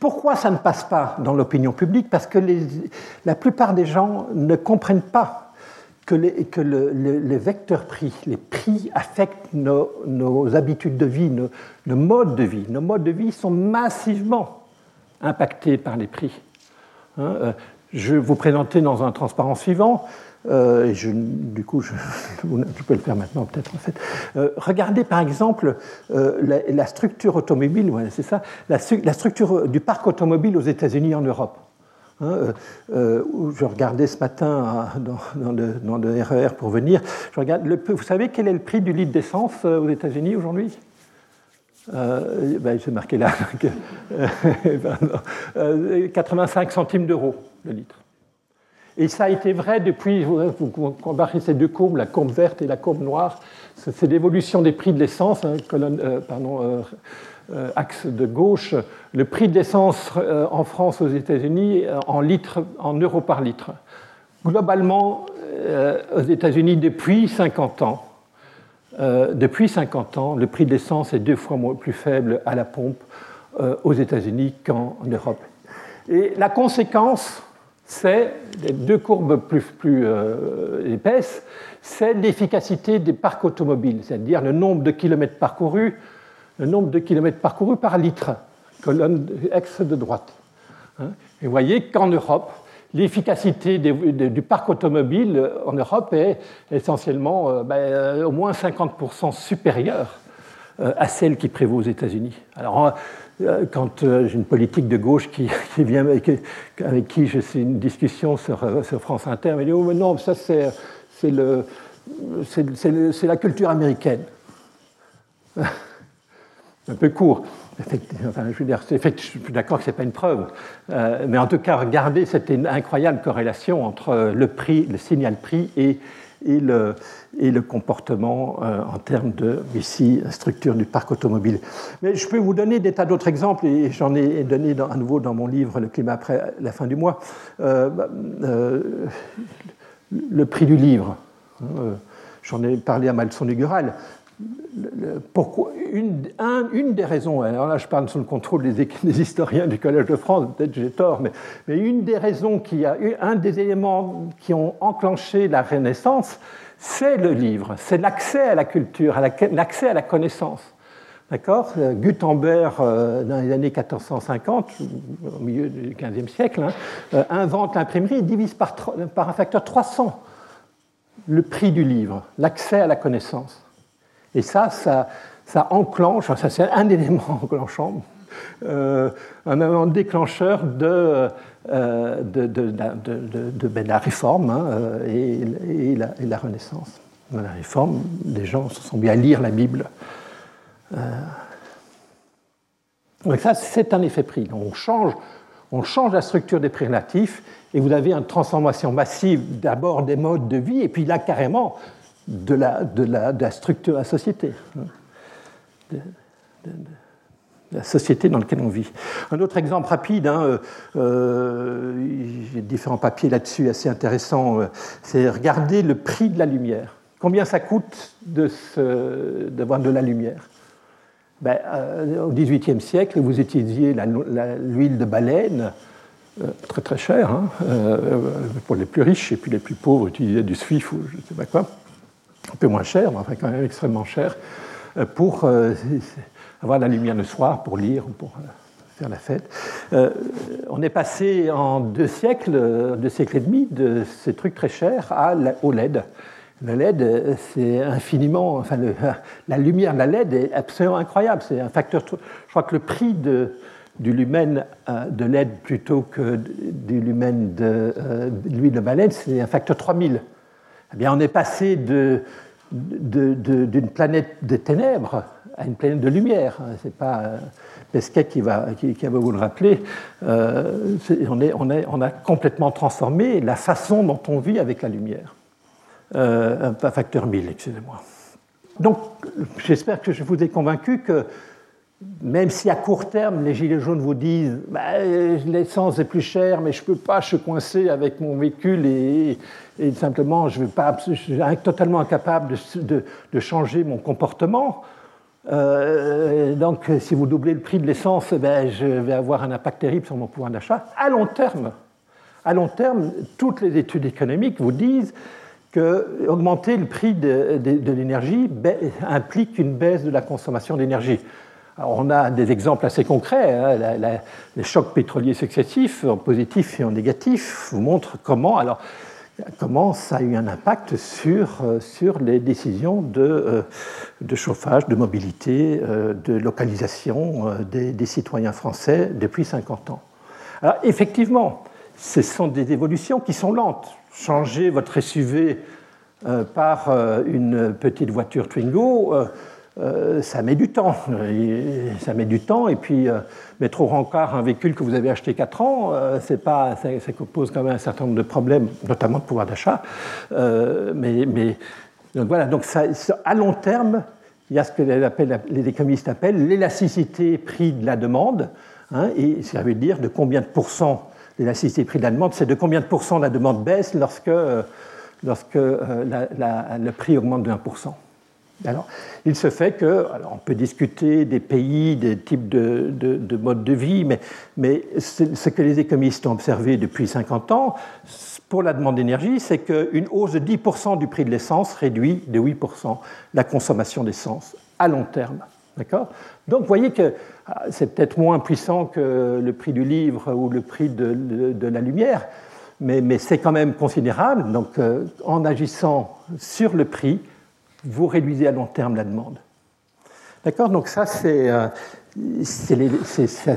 pourquoi ça ne passe pas dans l'opinion publique? Parce que la plupart des gens ne comprennent pas que les, que les vecteurs prix, les prix affectent nos, nos habitudes de vie, nos, nos, modes de vie. Nos modes de vie sont massivement impactés par les prix. Hein, euh, je vais vous présenter dans un transparent suivant. Euh, et je, du coup, je, [LAUGHS] peux le faire maintenant peut-être en fait. Euh, regardez par exemple la, structure automobile, c'est ça, la, structure du parc automobile aux États-Unis en Europe. Hein, je regardais ce matin dans, le, dans, le, RER e pour venir. Je vous savez quel est le prix du litre d'essence aux États-Unis aujourd'hui? Euh, ben, J'ai marqué là, [LAUGHS] 85 euh, centimes d'euros le litre. Et ça a été vrai depuis, vous comparez ces deux courbes, la courbe verte et la courbe noire, c'est l'évolution des prix de l'essence, hein, euh, euh, axe de gauche, le prix de l'essence en France, aux États-Unis, en, en euros par litre. Globalement, aux États-Unis, depuis 50 ans, euh, depuis 50 ans, le prix de l'essence est deux fois plus faible à la pompe euh, aux États-Unis qu'en Europe. Et la conséquence, c'est, les deux courbes plus, plus euh, épaisses, c'est l'efficacité des parcs automobiles, c'est-à-dire le nombre de kilomètres parcourus, le nombre de kilomètres parcourus par litre, colonne ex de droite. Hein. Et vous voyez qu'en Europe, l'efficacité du parc automobile euh, en Europe est essentiellement euh, ben, euh, au moins 50% supérieure à celle qui prévaut aux États-Unis. Alors, quand j'ai une politique de gauche qui, [LAUGHS] vient, avec, qui je suis une discussion sur, France Inter, elle dit Oh, mais non, ça c'est la culture américaine. [LAUGHS] Un peu court. Enfin, je, suis d'accord que ce n'est pas une preuve, euh, mais en tout cas, regardez cette incroyable corrélation entre le prix, le signal prix et, le, comportement euh, en termes de, ici, structure du parc automobile. Mais je peux vous donner des tas d'autres exemples, et j'en ai donné à nouveau dans mon livre Le climat après la fin du mois. Euh, bah, le prix du livre. J'en ai parlé à ma leçon une, des raisons, alors là je parle sous le contrôle des, historiens du Collège de France, peut-être j'ai tort, mais, une des raisons qui a un des éléments qui ont enclenché la Renaissance, c'est le livre, c'est l'accès à la culture, l'accès à la connaissance. D'accord? Gutenberg, euh, dans les années 1450, au milieu du XVe siècle, hein, euh, invente l'imprimerie et divise par un facteur 300 le prix du livre, l'accès à la connaissance. Et ça, ça, enclenche, ça c'est un élément [LAUGHS] enclenchant, euh, un élément déclencheur de, euh, ben, la réforme hein, euh, et, la, Renaissance. Dans la réforme, les gens se sont mis à lire la Bible. donc ça, c'est un effet prix. on change, on change la structure des prix relatifs et vous avez une transformation massive d'abord des modes de vie et puis là carrément de la, de la, de la structure de la société, hein, de, la société dans laquelle on vit. Un autre exemple rapide, hein, euh, euh, j'ai différents papiers là-dessus assez intéressants, euh, c'est regarder le prix de la lumière. Combien ça coûte d'avoir de, la lumière? Ben, au XVIIIe siècle, vous utilisiez l'huile de baleine, très très chère, hein, pour les plus riches, et puis les plus pauvres utilisaient du suif ou je ne sais pas quoi, un peu moins cher, mais enfin quand même extrêmement cher, pour [LAUGHS] avoir la lumière le soir, pour lire ou pour faire la fête. Euh, on est passé en deux siècles, deux siècles et demi, de ces trucs très chers à, au LED. Le LED, c'est infiniment. Enfin, [LAUGHS] la lumière de la LED est absolument incroyable. C'est un facteur. Je crois que le prix de, du lumen euh, de LED plutôt que du lumen de, euh, l'huile de baleine, c'est un facteur 3000. Eh on est passé d'une de, planète des ténèbres à une planète de lumière. C'est pas Pesquet qui va, qui, va vous le rappeler, euh, on, a complètement transformé la façon dont on vit avec la lumière. Euh, un facteur 1000, excusez-moi. Donc, j'espère que je vous ai convaincu que même si à court terme, les Gilets jaunes vous disent bah, l'essence est plus chère, mais je ne peux pas, je suis coincé avec mon véhicule et, simplement je, suis totalement incapable de, changer mon comportement, euh, donc, si vous doublez le prix de l'essence, eh ben, je vais avoir un impact terrible sur mon pouvoir d'achat. À long terme, à long terme, toutes les études économiques vous disent que augmenter le prix de, l'énergie implique une baisse de la consommation d'énergie. On a des exemples assez concrets. Hein. les chocs pétroliers successifs, en positif et en négatif, vous montrent comment. Ça a eu un impact sur, euh, les décisions de, euh, de chauffage, de mobilité, euh, de localisation des, citoyens français depuis 50 ans. Effectivement, ce sont des évolutions qui sont lentes. Changer votre SUV par une petite voiture Twingo, euh, ça met du temps. Ça met du temps. Et puis, euh, mettre au rencard un véhicule que vous avez acheté 4 ans, euh, pas, ça, pose quand même un certain nombre de problèmes, notamment de pouvoir d'achat. mais, donc voilà, donc à long terme, il y a ce que les économistes appellent l'élasticité prix de la demande. Hein, et ça veut dire de combien de pourcents l'élasticité prix de la demande, c'est de combien de pourcents la demande baisse lorsque, lorsque le prix augmente de 1%. Alors, il se fait que, alors on peut discuter des pays, des types de, de, modes de vie, mais, ce que les économistes ont observé depuis 50 ans, pour la demande d'énergie, c'est qu'une hausse de 10% du prix de l'essence réduit de 8% la consommation d'essence à long terme. D'accord? Donc, vous voyez que ah, c'est peut-être moins puissant que le prix du livre ou le prix de, la lumière, mais, mais c'est quand même considérable. Donc, euh, en agissant sur le prix, vous réduisez à long terme la demande. D'accord? Donc ça, c'est, euh, ça,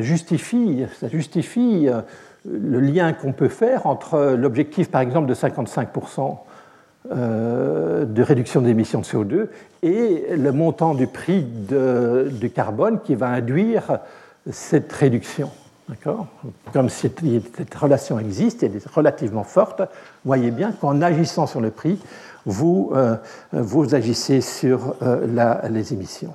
justifie, ça justifie euh, le lien qu'on peut faire entre l'objectif, par exemple, de 55% euh, de réduction d'émissions de CO2 et le montant du prix du carbone qui va induire cette réduction. D'accord? Comme cette, cette relation existe, elle est relativement forte, voyez bien qu'en agissant sur le prix, vous, euh, vous agissez sur euh, les émissions.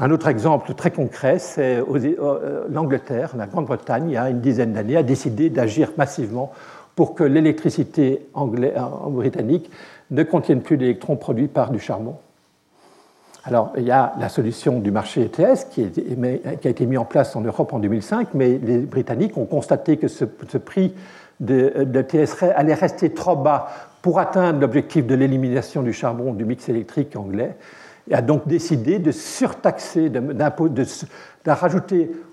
Un autre exemple très concret, c'est euh, l'Angleterre, la Grande-Bretagne, il y a une dizaine d'années, a décidé d'agir massivement pour que l'électricité britannique ne contienne plus d'électrons produits par du charbon. Alors, il y a la solution du marché ETS qui, a été mis en place en Europe en 2005, mais les Britanniques ont constaté que ce, prix de, de allait rester trop bas pour atteindre l'objectif de l'élimination du charbon du mix électrique anglais, et a donc décidé de surtaxer, de,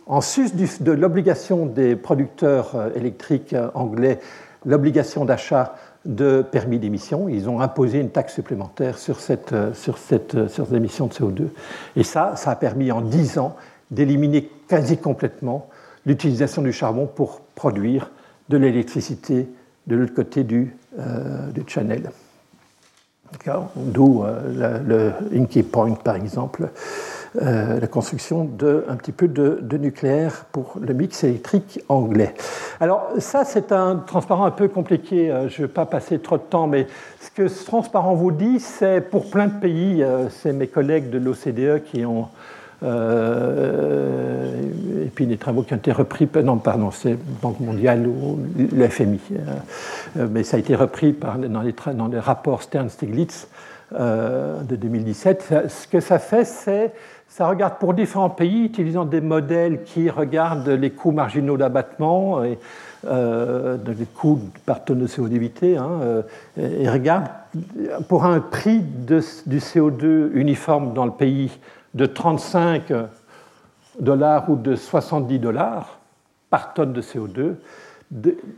en sus de l'obligation des producteurs euh, électriques euh, anglais l'obligation d'achat de permis d'émission. Ils ont imposé une taxe supplémentaire sur, euh, sur ces émissions de CO2. Et ça, ça a permis en 10 ans d'éliminer quasi complètement l'utilisation du charbon pour produire de l'électricité de l'autre côté du, euh, du channel. D'où euh, le, Inky Point, par exemple, euh, la construction de un petit peu de, nucléaire pour le mix électrique anglais. Alors ça, c'est un transparent un peu compliqué. Je ne vais pas passer trop de temps, mais ce que ce transparent vous dit, c'est pour plein de pays, c'est mes collègues de l'OCDE qui ont et puis des travaux qui ont été repris, non, pardon, c'est Banque mondiale ou le FMI, mais ça a été repris dans, les, rapports Stern-Stiglitz de 2017. Ce que ça fait, c'est ça regarde pour différents pays, utilisant des modèles qui regardent les coûts marginaux d'abattement et euh, les coûts par tonne de CO2 évité, hein, euh, et regarde pour un prix du CO2 uniforme dans le pays de 35 dollars ou de 70 dollars par tonne de CO2,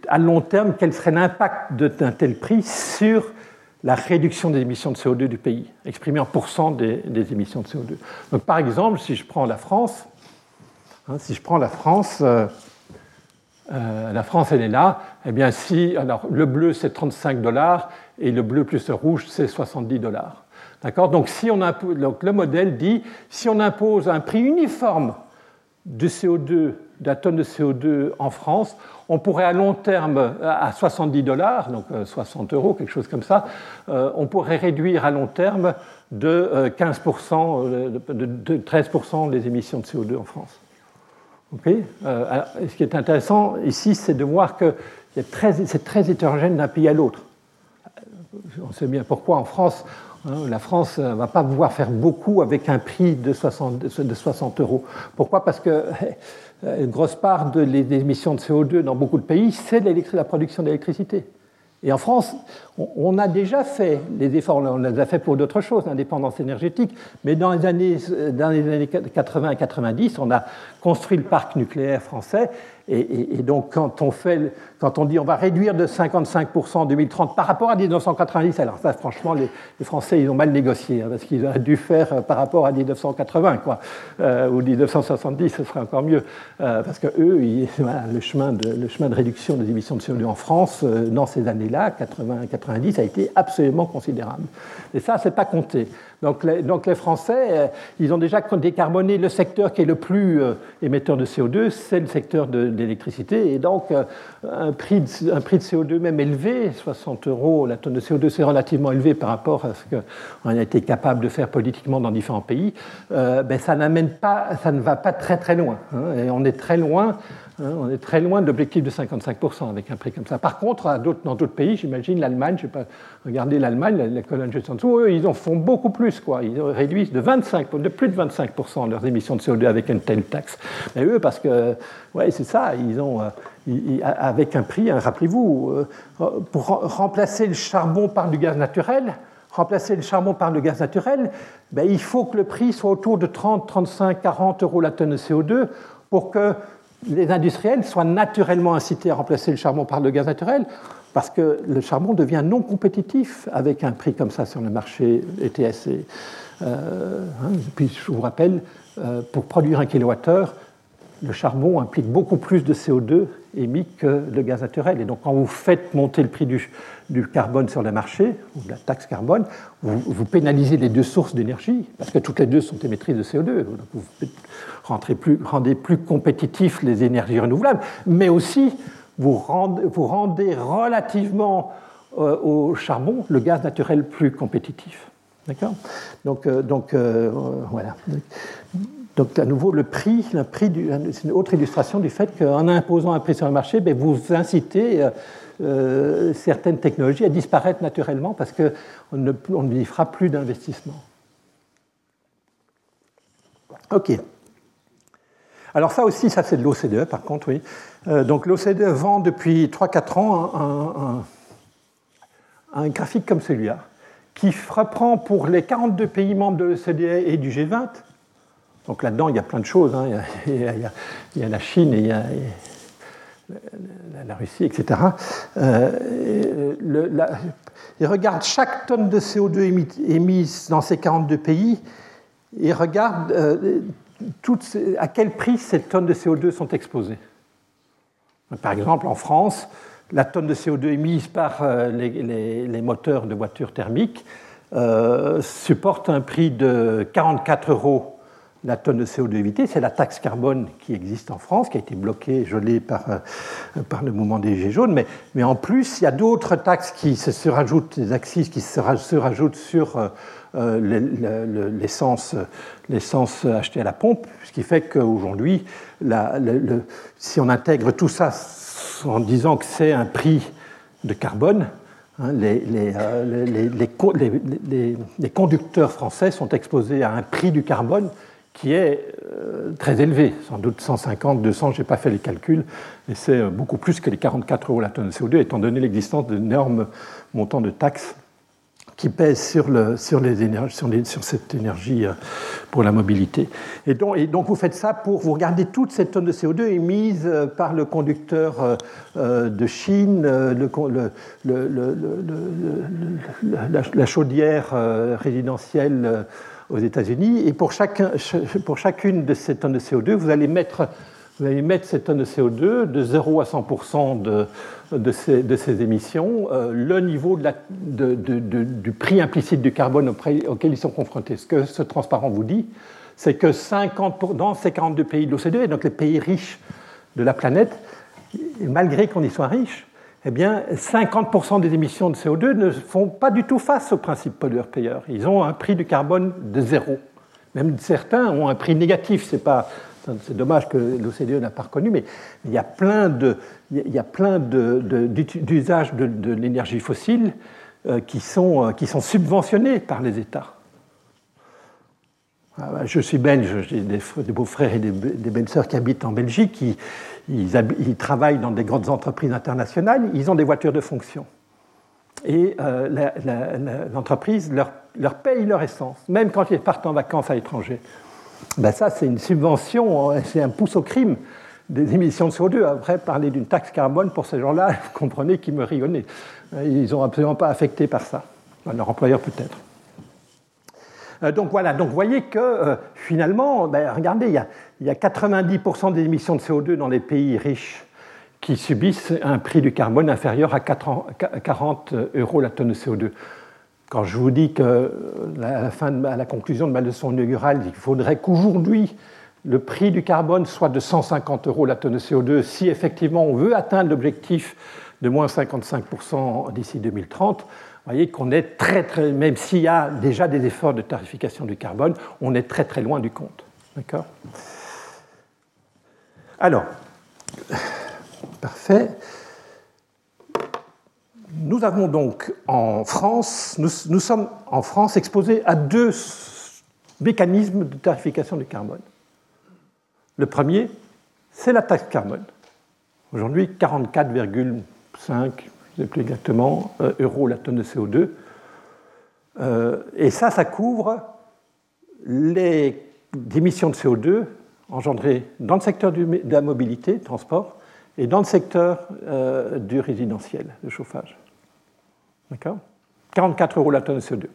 à long terme, quel serait l'impact d'un tel prix sur la réduction des émissions de CO2 du pays, exprimée en pourcent des, émissions de CO2. Donc, par exemple, si je prends la France, hein, si je prends la France, euh, euh, la France, elle est là. Eh bien, si alors le bleu c'est 35 dollars et le bleu plus le rouge c'est 70 dollars. D'accord? Donc, si on donc, le modèle dit si on impose un prix uniforme de CO2, de la tonne de CO2 en France, on pourrait à long terme, à 70 dollars, donc 60 euh, euros, quelque chose comme ça, euh, on pourrait réduire à long terme de 15%, euh, de 13% les émissions de CO2 en France. ce qui est intéressant ici, c'est de voir que c'est très, hétérogène d'un pays à l'autre. On sait bien pourquoi en France, la France ne va pas pouvoir faire beaucoup avec un prix de 60, de 60 euros. Pourquoi? Parce que [LAUGHS] euh, une grosse part des émissions de CO2 dans beaucoup de pays, c'est la production d'électricité. Et en France, on a déjà fait les efforts, on les a fait pour d'autres choses, l'indépendance énergétique, mais dans les, années, dans les années 80 et 90, on a construit le parc nucléaire français et, donc, quand on, fait, quand on dit on va réduire de 55% en 2030 par rapport à 1990, alors ça, franchement, les, Français, ils ont mal négocié, hein, parce qu'ils auraient dû faire euh, par rapport à 1980, quoi, euh, ou 1970, ce serait encore mieux, euh, parce que eux, [LAUGHS] le, chemin de, le chemin de réduction des émissions de CO2 en France, dans ces années-là, 80-90, a été absolument considérable. Et ça, c'est pas compté. Donc les, Français, ils ont déjà décarboné le secteur qui est le plus émetteur de CO2, c'est le secteur de l'électricité. Et donc, euh, un prix, de, un prix de CO2 même élevé, 60 euros la tonne de CO2, c'est relativement élevé par rapport à ce qu'on a été capable de faire politiquement dans différents pays, euh, ben, ça n'amène pas, ça ne va pas très très loin. Hein. et on est très loin Hein, on est très loin de l'objectif de 55% avec un prix comme ça. Par contre, dans d'autres pays, j'imagine l'Allemagne, je n'ai pas regardé l'Allemagne, la, colonne juste en dessous, eux, ils en font beaucoup plus. Quoi. Ils réduisent de, 25, de plus de 25% leurs émissions de CO2 avec une telle taxe. Mais eux, parce que, ouais, c'est ça, ils ont, euh, avec un prix, hein, rappelez-vous, euh, pour remplacer le charbon par du gaz naturel, remplacer le charbon par le gaz naturel, ben, il faut que le prix soit autour de 30, 35, 40 euros la tonne de CO2 pour que les industriels soient naturellement incités à remplacer le charbon par le gaz naturel, parce que le charbon devient non compétitif avec un prix comme ça sur le marché ETS. Et, euh, hein, puis je vous rappelle, euh, pour produire un kilowattheure, le charbon implique beaucoup plus de CO2 émis que le gaz naturel. Et donc, quand vous faites monter le prix du, carbone sur le marché, ou de la taxe carbone, vous, pénalisez les deux sources d'énergie, parce que toutes les deux sont émettrices de CO2. Donc vous rendez plus, rendez plus compétitifs les énergies renouvelables, mais aussi vous rendez, vous rendez relativement euh, au charbon le gaz naturel plus compétitif. D'accord? Donc, euh, donc euh, voilà. Donc, à nouveau, le prix, c'est une autre illustration du fait qu'en imposant un prix sur le marché, ben, vous incitez euh, euh, certaines technologies à disparaître naturellement parce qu'on ne, fera plus d'investissement. OK. Alors ça aussi, ça c'est de l'OCDE par contre, oui. Euh, donc l'OCDE vend depuis 3-4 ans un, un, graphique comme celui-là, qui reprend pour les 42 pays membres de l'OCDE et du G20 donc là-dedans, il y a plein de choses. Il, y a, la Chine et il y a, la, Russie, etc. Euh, il regarde chaque tonne de CO2 émise dans ces 42 pays et regarde euh, à quel prix ces tonnes de CO2 sont exposées. Par exemple, en France, la tonne de CO2 émise par euh, les, moteurs de voitures thermiques supporte un prix de 44 euros la tonne de CO2 évitée, c'est la taxe carbone qui existe en France, qui a été bloquée, gelée par, euh, par le mouvement des Gilets jaunes. Mais, en plus, il y a d'autres taxes qui se, rajoutent, des axes qui se, rajoutent sur euh, euh, l'essence, achetée à la pompe, ce qui fait qu'aujourd'hui, si on intègre tout ça en disant que c'est un prix de carbone, hein, les, les, les, conducteurs français sont exposés à un prix du carbone qui est euh, très élevé, sans doute 150, 200, je n'ai pas fait les calculs, mais c'est euh, beaucoup plus que les 44 euros la tonne de CO2, étant donné l'existence d'énormes montants de taxes qui pèsent sur, le, sur, les énergies, sur, cette énergie euh, pour la mobilité. Et donc, vous faites ça pour vous regarder toutes ces tonnes de CO2 émises par le conducteur de Chine, la, chaudière résidentielle aux États-Unis. Et pour, chacun, pour chacune de ces tonnes de CO2, vous allez mettre, vous allez mettre ces tonnes de CO2 de 0 à 100% de, ces, émissions, euh, le niveau du prix implicite du carbone auquel ils sont confrontés. Ce que ce transparent vous dit, c'est que 50 dans ces 42 pays de l'OCDE, donc les pays riches de la planète, malgré qu'on y soit riche, eh bien, 50% des émissions de CO2 ne font pas du tout face au principe pollueur-payeur. Ils ont un prix du carbone de zéro. Même certains ont un prix négatif. C'est dommage que l'OCDE n'a pas reconnu, mais il y a plein d'usages de, l'énergie fossile euh, qui sont, euh, qui sont subventionnés par les États. Ah, bah, je suis belge, j'ai des, beaux-frères et des, belles-sœurs qui habitent en Belgique, ils, travaillent dans des grandes entreprises internationales, ils ont des voitures de fonction. Et euh, l'entreprise leur, leur, paye leur essence, même quand ils partent en vacances à l'étranger. Ben ça, c'est une subvention, hein, c'est un pouce au crime des émissions de CO2. Après, parler d'une taxe carbone pour ces gens-là, [LAUGHS] vous comprenez qu'ils me rigonnaient. Ils ne sont absolument pas affectés par ça. Leur employeur peut-être. Euh, donc voilà, donc vous voyez que euh, finalement, ben, regardez, il y, a, il y a 90% des émissions de CO2 dans les pays riches qui subissent un prix du carbone inférieur à 40 euros la tonne de CO2. Quand je vous dis que à la, la conclusion de ma leçon inaugurale, il faudrait qu'aujourd'hui le prix du carbone soit de 150 euros la tonne de CO2 si effectivement on veut atteindre l'objectif de moins 55% d'ici 2030, vous voyez qu'on est très, très, même s'il y a déjà des efforts de tarification du carbone, on est très très loin du compte. D'accord? Alors, parfait. Nous avons donc en France, nous, sommes en France exposés à deux mécanismes de tarification du carbone. Le premier, c'est la taxe carbone. Aujourd'hui, 44,5 je ne sais plus exactement, euh, euros la tonne de CO2. Euh, et ça, ça couvre les émissions de CO2 engendrées dans le secteur de la mobilité, transport, et dans le secteur euh, du résidentiel, de chauffage. D'accord? 44 euros la tonne de CO2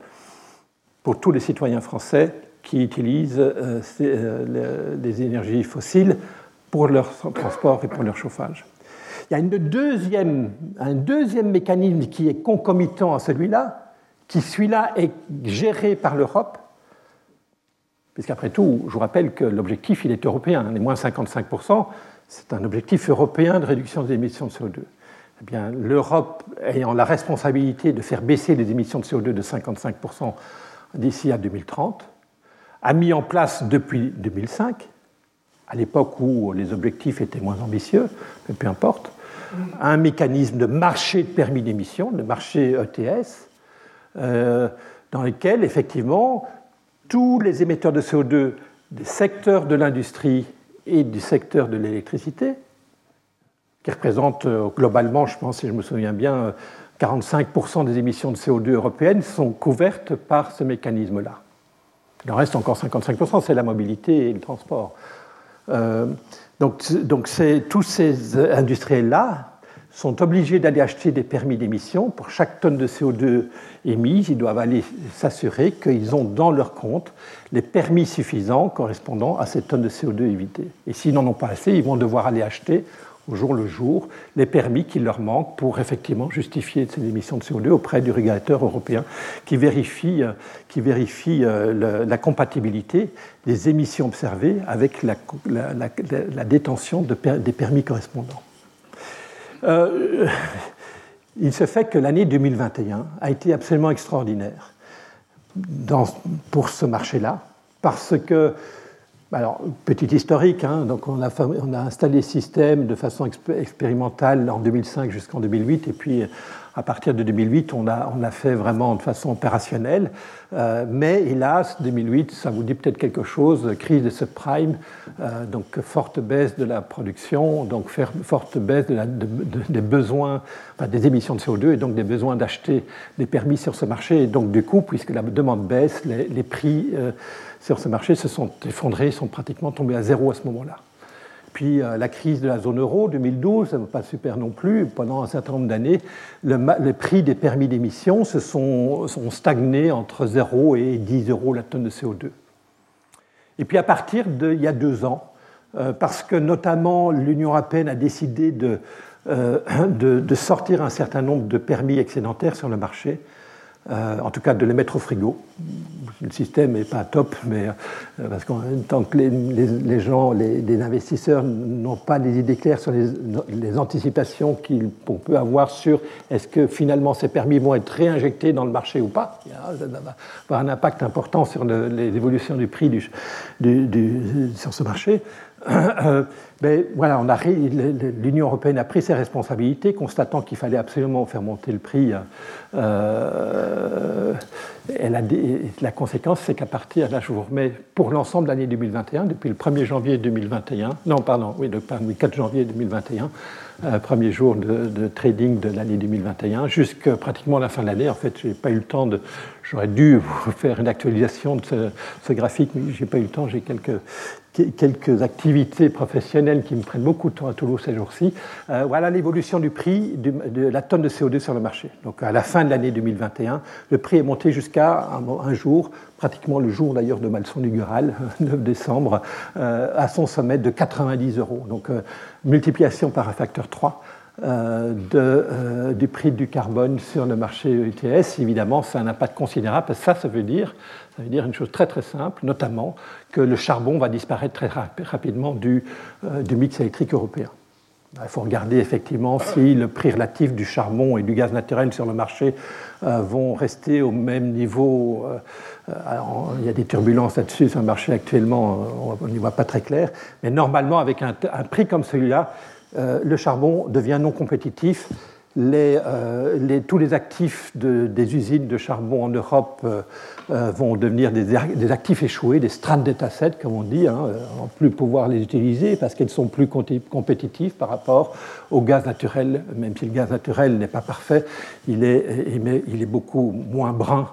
pour tous les citoyens français qui utilisent les énergies fossiles pour leur transport et pour leur chauffage. Il y a une deuxième, un deuxième mécanisme qui est concomitant à celui-là, qui celui-là est géré par l'Europe, puisqu'après tout, je vous rappelle que l'objectif, il est européen, les moins 55%, c'est un objectif européen de réduction des émissions de CO2. Eh bien, l'Europe ayant la responsabilité de faire baisser les émissions de CO2 de 55% d'ici à 2030, a mis en place depuis 2005, à l'époque où les objectifs étaient moins ambitieux, mais peu importe, un mécanisme de marché de permis d'émission, de marché ETS, euh, dans lequel, effectivement, tous les émetteurs de CO2 des secteurs de l'industrie et du secteur de l'électricité, qui représentent euh, globalement, je pense, si je me souviens bien, 45% des émissions de CO2 européennes, sont couvertes par ce mécanisme-là. Il en reste encore 55%, c'est la mobilité et le transport. Euh, donc, donc tous ces industriels-là sont obligés d'aller acheter des permis d'émission. Pour chaque tonne de CO2 émise, ils doivent aller s'assurer qu'ils ont dans leur compte les permis suffisants correspondant à cette tonne de CO2 évitée. Et s'ils n'en ont pas assez, ils vont devoir aller acheter au jour le jour les permis qui leur manquent pour effectivement justifier ces émissions de CO2 auprès du régulateur européen qui vérifie, euh, euh, la compatibilité des émissions observées avec la, détention de des permis correspondants. Euh, [LAUGHS] il se fait que l'année 2021 a été absolument extraordinaire pour ce marché-là, parce que alors, petit historique, hein, donc on a, on a, installé le système de façon expérimentale en 2005 jusqu'en 2008, et puis à partir de 2008, on a, on a fait vraiment de façon opérationnelle. Euh, mais hélas, 2008, ça vous dit peut-être quelque chose, crise de subprime, euh, donc forte baisse de la production, donc forte baisse des besoins, des émissions de CO2 et donc des besoins d'acheter des permis sur ce marché. Et donc du coup, puisque la demande baisse, les, les prix euh, sur ce marché se sont effondrés, sont pratiquement tombés à zéro à ce moment-là. Puis euh, la crise de la zone euro, 2012, ça va pas super non plus. Pendant un certain nombre d'années, le, prix des permis d'émission se sont, stagnés entre 0 et 10 euros la tonne de CO2. Et puis à partir d'il y a deux ans, euh, parce que notamment l'Union européenne a décidé euh, de, sortir un certain nombre de permis excédentaires sur le marché, euh, en tout cas de les mettre au frigo. Le système n'est pas top, mais euh, parce qu'en même que les, gens, les, investisseurs n'ont pas des idées claires sur les, anticipations qu'on peut avoir sur est-ce que finalement ces permis vont être réinjectés dans le marché ou pas, ça va avoir un impact important sur l'évolution du prix sur ce marché. Euh, mais voilà, l'Union européenne a pris ses responsabilités, constatant qu'il fallait absolument faire monter le prix. Euh, la conséquence, c'est qu'à partir, là je vous remets, pour l'ensemble de l'année 2021, depuis le 1er janvier 2021, non pardon, oui, le 4 janvier 2021, euh, premier jour de, trading de l'année 2021, jusqu'à pratiquement la fin de l'année. En fait, j'ai pas eu le temps de, j'aurais dû vous faire une actualisation de ce, graphique, mais j'ai pas eu le temps, j'ai quelques quelques activités professionnelles qui me prennent beaucoup de temps à Toulouse ces jours-ci. Euh, voilà l'évolution du prix de la tonne de CO2 sur le marché. Donc à la fin de l'année 2021, le prix est monté jusqu'à un, jour, pratiquement le jour d'ailleurs de Malson du Gural, 9 [LAUGHS] décembre, euh, à son sommet de 90 euros. Donc euh, multiplication par un facteur 3. De, du prix du carbone sur le marché ETS, évidemment, ça a un impact considérable, ça, ça veut dire ça veut dire une chose très très simple, notamment que le charbon va disparaître très rapidement du, euh, du mix électrique européen. Il faut regarder effectivement si le prix relatif du charbon et du gaz naturel sur le marché euh, vont rester au même niveau. Euh, il y a des turbulences là-dessus sur le marché actuellement, on n'y voit pas très clair. Mais normalement, avec un prix comme celui-là, le charbon devient non compétitif euh, tous les actifs des usines de charbon en Europe euh, euh, vont devenir des, actifs échoués, des stranded assets, comme on dit, hein, en plus pouvoir les utiliser parce qu'elles sont plus compétitives par rapport au gaz naturel, même si le gaz naturel n'est pas parfait, il est, beaucoup moins brun,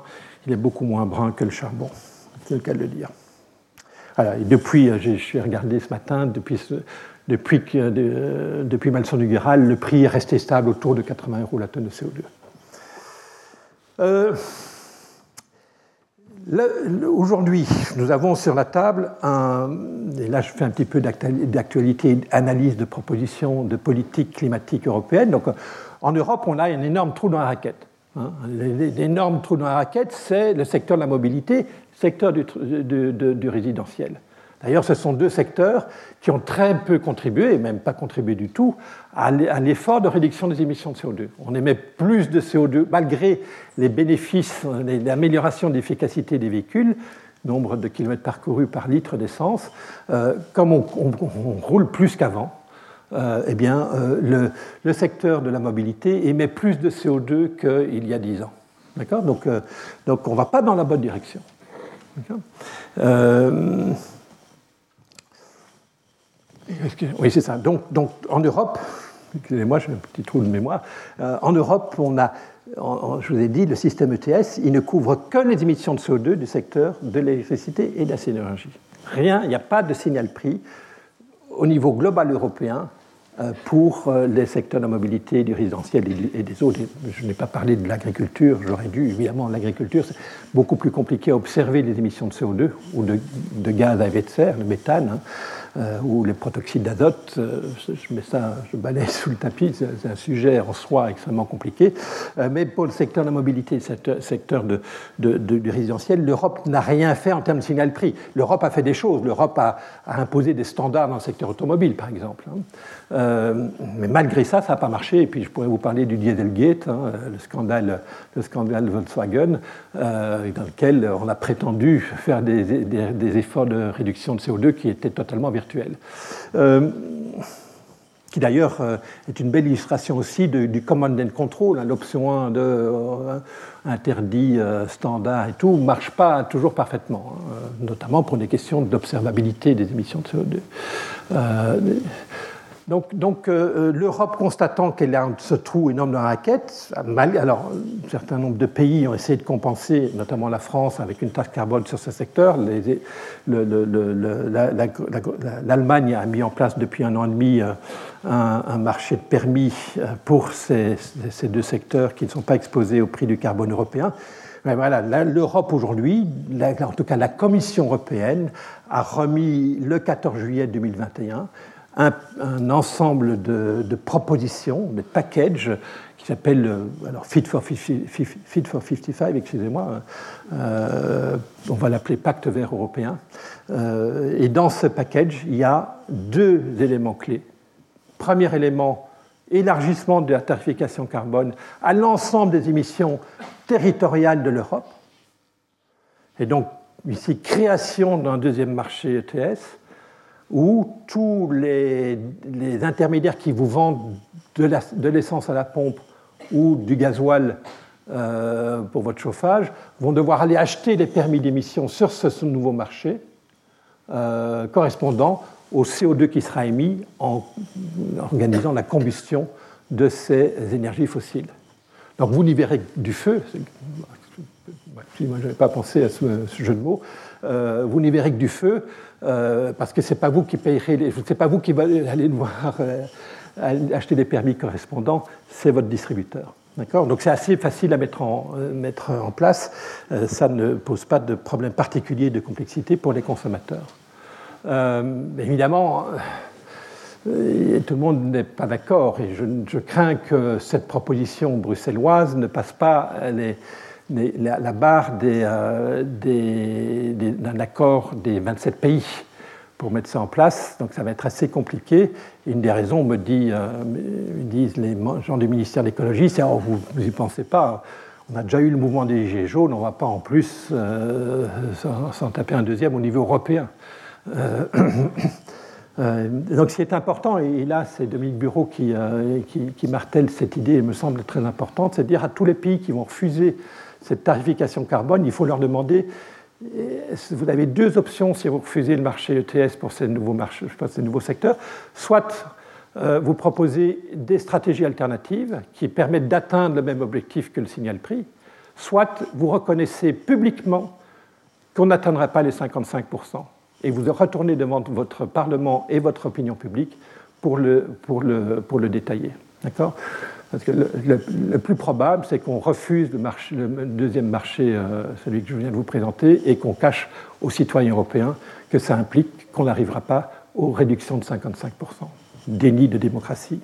il est beaucoup moins brun que le charbon, c'est le cas de le dire. et depuis, je suis regardé ce matin, depuis ce, depuis, de, depuis Malson du Guéral, le prix est resté stable autour de 80 euros la tonne de CO2. Euh, aujourd'hui, nous avons sur la table un, et là je fais un petit peu d'actualité, analyse de propositions de politique climatique européenne. Donc en Europe, on a un énorme trou dans la raquette. Hein. L'énorme trou dans la raquette, c'est le secteur de la mobilité, secteur du résidentiel. D'ailleurs, ce sont deux secteurs qui ont très peu contribué, et même pas contribué du tout, à l'effort de réduction des émissions de CO2. On émet plus de CO2 malgré les bénéfices, l'amélioration de l'efficacité des véhicules, nombre de kilomètres parcourus par litre d'essence. Euh, comme on, roule plus qu'avant, euh, eh bien, euh, le, secteur de la mobilité émet plus de CO2 qu'il y a 10 ans. D'accord? Donc, donc, on ne va pas dans la bonne direction. Oui, c'est ça. Donc, en Europe, excusez-moi, j'ai un petit trou de mémoire. Euh, en Europe, on a, je vous ai dit, le système ETS, il ne couvre que les émissions de CO2 du secteur de l'électricité et de la synergie. Rien, il n'y a pas de signal prix au niveau global européen pour les secteurs de la mobilité, du résidentiel et des autres. Je n'ai pas parlé de l'agriculture, j'aurais dû, évidemment, l'agriculture, c'est beaucoup plus compliqué à observer les émissions de CO2 ou de, gaz à effet de serre, le méthane. Hein. Euh, ou les protoxydes d'azote, euh, je mets ça, je balaye [LAUGHS] sous le tapis, c'est un sujet en soi extrêmement compliqué. Euh, mais pour le secteur de la mobilité, le secteur de, du résidentiel, l'Europe n'a rien fait en termes de signal prix. L'Europe a fait des choses. L'Europe a, imposé des standards dans le secteur automobile, par exemple. Hein. mais malgré ça, ça n'a pas marché. Et puis je pourrais vous parler du Dieselgate, hein, le, scandale, le scandale Volkswagen, dans lequel on a prétendu faire des, des, efforts de réduction de CO2 qui étaient totalement Euh, qui d'ailleurs euh, est une belle illustration aussi du command and control, hein, l'option 1 de euh, interdit standard et tout, ne marche pas toujours parfaitement, hein, notamment pour des questions d'observabilité des émissions de CO2. Donc, euh, euh, l'Europe, constatant qu'elle a ce trou énorme dans la raquette, alors un certain nombre de pays ont essayé de compenser, notamment la France, avec une taxe carbone sur ce secteur. L'Allemagne a mis en place depuis un an et demi euh, un, marché de permis pour ces, deux secteurs qui ne sont pas exposés au prix du carbone européen. Mais voilà, l'Europe aujourd'hui, en tout cas la Commission européenne, a remis le 14 juillet 2021 un, ensemble de, propositions, de packages, qui s'appelle euh, alors Fit for, 55, excusez-moi, euh, on va l'appeler Pacte vert européen. Euh, et dans ce package, il y a deux éléments clés. Premier élément, élargissement de la tarification carbone à l'ensemble des émissions territoriales de l'Europe. Et donc, ici, création d'un deuxième marché ETS où tous les, intermédiaires qui vous vendent de l'essence à la pompe ou du gasoil euh, pour votre chauffage vont devoir aller acheter les permis d'émission sur ce, nouveau marché euh, correspondant au CO2 qui sera émis en organisant la combustion de ces énergies fossiles. Donc vous n'y verrez du feu, moi je n'avais pas pensé à ce, jeu de mots, euh, vous verrez que du feu, euh, parce que ce n'est pas vous qui payerez, c'est pas vous qui allez devoir euh, acheter des permis correspondants, c'est votre distributeur. D'accord? Donc c'est assez facile à mettre en, euh, place. ça ne pose pas de problème particulier de complexité pour les consommateurs. évidemment, tout le monde n'est pas d'accord et je, je, crains que cette proposition bruxelloise ne passe pas les, la, barre euh, d'un accord des 27 pays pour mettre ça en place. Donc ça va être assez compliqué. une des raisons, me, dit, euh, disent les gens du ministère de l'écologie, c'est oh, vous n'y pensez pas. On a déjà eu le mouvement des Gilets jaunes, on ne va pas en plus euh, s'en taper un deuxième au niveau européen. donc ce qui est important, et là c'est Dominique Bureau qui, qui, qui, martèle cette idée, et me semble très importante, c'est de dire à tous les pays qui vont refuser cette tarification carbone, il faut leur demander vous avez deux options si vous refusez le marché ETS pour ces nouveaux, marchés, ces nouveaux secteurs. Soit euh, vous proposez des stratégies alternatives qui permettent d'atteindre le même objectif que le signal prix, soit vous reconnaissez publiquement qu'on n'atteindra pas les 55% et vous retournez devant votre Parlement et votre opinion publique pour le, pour le, pour le détailler. D'accord? Parce que le, plus probable, c'est qu'on refuse le, deuxième marché, euh, celui que je viens de vous présenter, et qu'on cache aux citoyens européens que ça implique qu'on n'arrivera pas aux réductions de 55%. Déni de démocratie.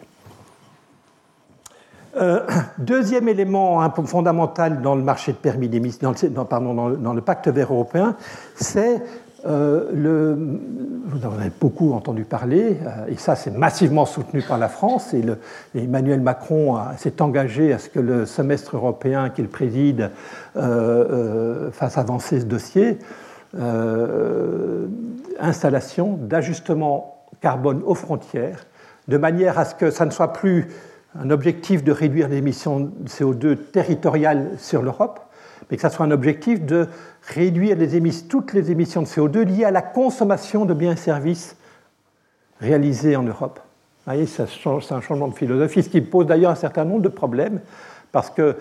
Euh, [COUGHS] deuxième élément fondamental dans le marché de permis d'émission, dans, dans, le pacte vert européen, c'est euh, vous en avez beaucoup entendu parler, euh, et ça c'est massivement soutenu par la France, et, Emmanuel Macron s'est engagé à ce que le semestre européen qu'il préside euh, fasse avancer ce dossier. installation d'ajustement carbone aux frontières, de manière à ce que ça ne soit plus un objectif de réduire l'émission de CO2 territoriale sur l'Europe, mais que ça soit un objectif de réduire toutes les émissions de CO2 liées à la consommation de biens et services réalisés en Europe. Vous voyez, c'est un changement de philosophie, ce qui pose d'ailleurs un certain nombre de problèmes, parce que,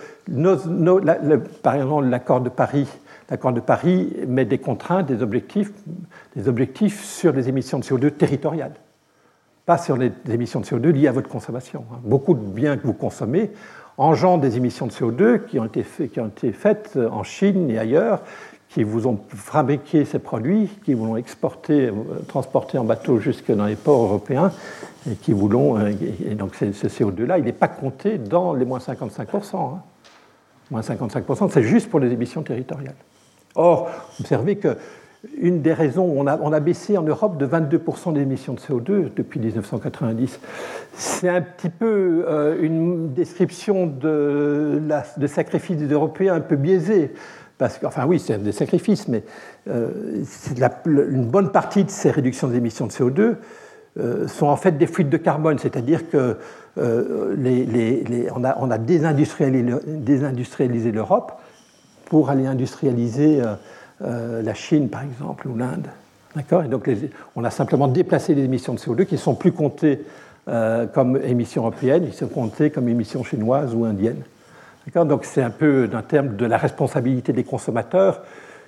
par exemple, l'accord de Paris, l'accord de Paris met des contraintes, des objectifs, des objectifs sur les émissions de CO2 territoriales. pas sur les émissions de CO2 liées à votre consommation. Hein. Beaucoup de biens que vous consommez engendrent des émissions de CO2 qui ont été, qui ont été faites en Chine et ailleurs, qui vous ont fabriqué ces produits, qui vous l'ont exporté, euh, transporté en bateau jusque dans les ports européens, et qui vous l'ont. Euh, et donc ce CO2-là, il n'est pas compté dans les moins 55%. Hein. Moins 55%, c'est juste pour les émissions territoriales. Or, observez que une des raisons, on a, on a baissé en Europe de 22% des émissions de CO2 depuis 1990. C'est un petit peu euh, une description de, la, de sacrifice des Européens un peu biaisée. Enfin oui, c'est des sacrifices, mais euh, une bonne partie de ces réductions d'émissions de CO2 euh, sont en fait des fuites de carbone, c'est-à-dire que les, on, a, désindustrialisé l'Europe pour aller industrialiser euh, la Chine, par exemple, ou l'Inde. Et donc, on a simplement déplacé les émissions de CO2 qui ne sont plus comptées euh, comme émissions européennes, ils sont comptées comme émissions chinoises ou indiennes. Donc, c'est un peu d'un terme de la responsabilité des consommateurs.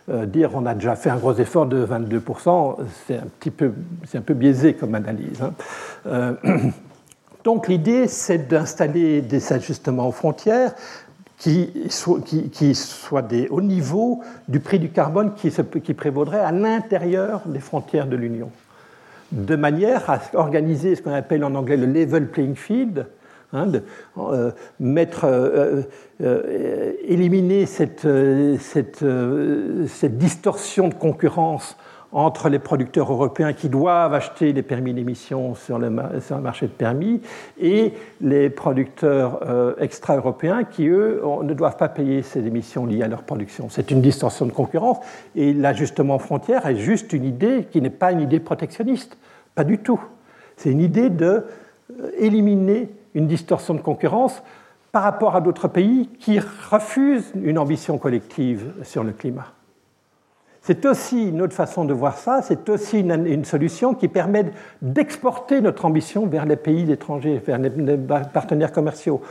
Euh, dire on a déjà fait un gros effort de 22%, c'est un petit peu, c'est un peu biaisé comme analyse. Hein. [CLEARS THROAT] donc l'idée, c'est d'installer des ajustements aux frontières qui soient des hauts niveaux du prix du carbone qui, qui prévaudrait à l'intérieur des frontières de l'Union, de manière à organiser ce qu'on appelle en anglais le level playing field, hein, de, euh, mettre, euh, euh, éliminer cette, cette, cette, distorsion de concurrence entre les producteurs européens qui doivent acheter les permis d'émission sur, le marché de permis et les producteurs extra-européens qui, eux, ne doivent pas payer ces émissions liées à leur production. C'est une distorsion de concurrence et l'ajustement frontière est juste une idée qui n'est pas une idée protectionniste, pas du tout. C'est une idée d'éliminer euh, une distorsion de concurrence par rapport à d'autres pays qui refusent une ambition collective sur le climat. C'est aussi une autre façon de voir ça, c'est aussi une, solution qui permet d'exporter notre ambition vers les pays étrangers, vers les, partenaires commerciaux.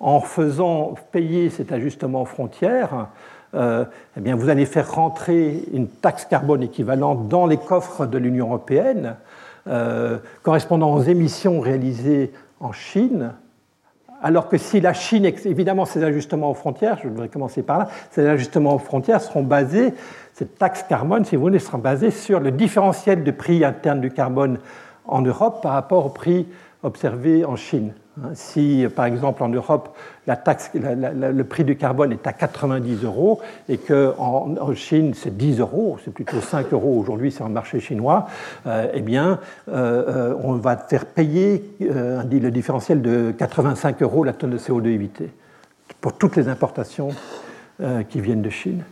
En faisant payer cet ajustement aux frontières, euh, eh bien, vous allez faire rentrer une taxe carbone équivalente dans les coffres de l'Union européenne, euh, correspondant aux émissions réalisées en Chine, alors que si la Chine, évidemment, ces ajustements aux frontières, je voudrais commencer par là, ces ajustements aux frontières seront basés, cette taxe carbone, si vous voulez, sera basée sur le différentiel de prix interne du carbone en Europe par rapport au prix observé en Chine. Hein, si, par exemple, en Europe, le prix du carbone est à 90 euros et qu'en en Chine, c'est 10 euros, c'est plutôt 5 euros aujourd'hui sur le marché chinois, euh, eh bien, euh, euh, on va faire payer le différentiel de 85 euros la tonne de CO2 évitée pour toutes les importations qui viennent de Chine.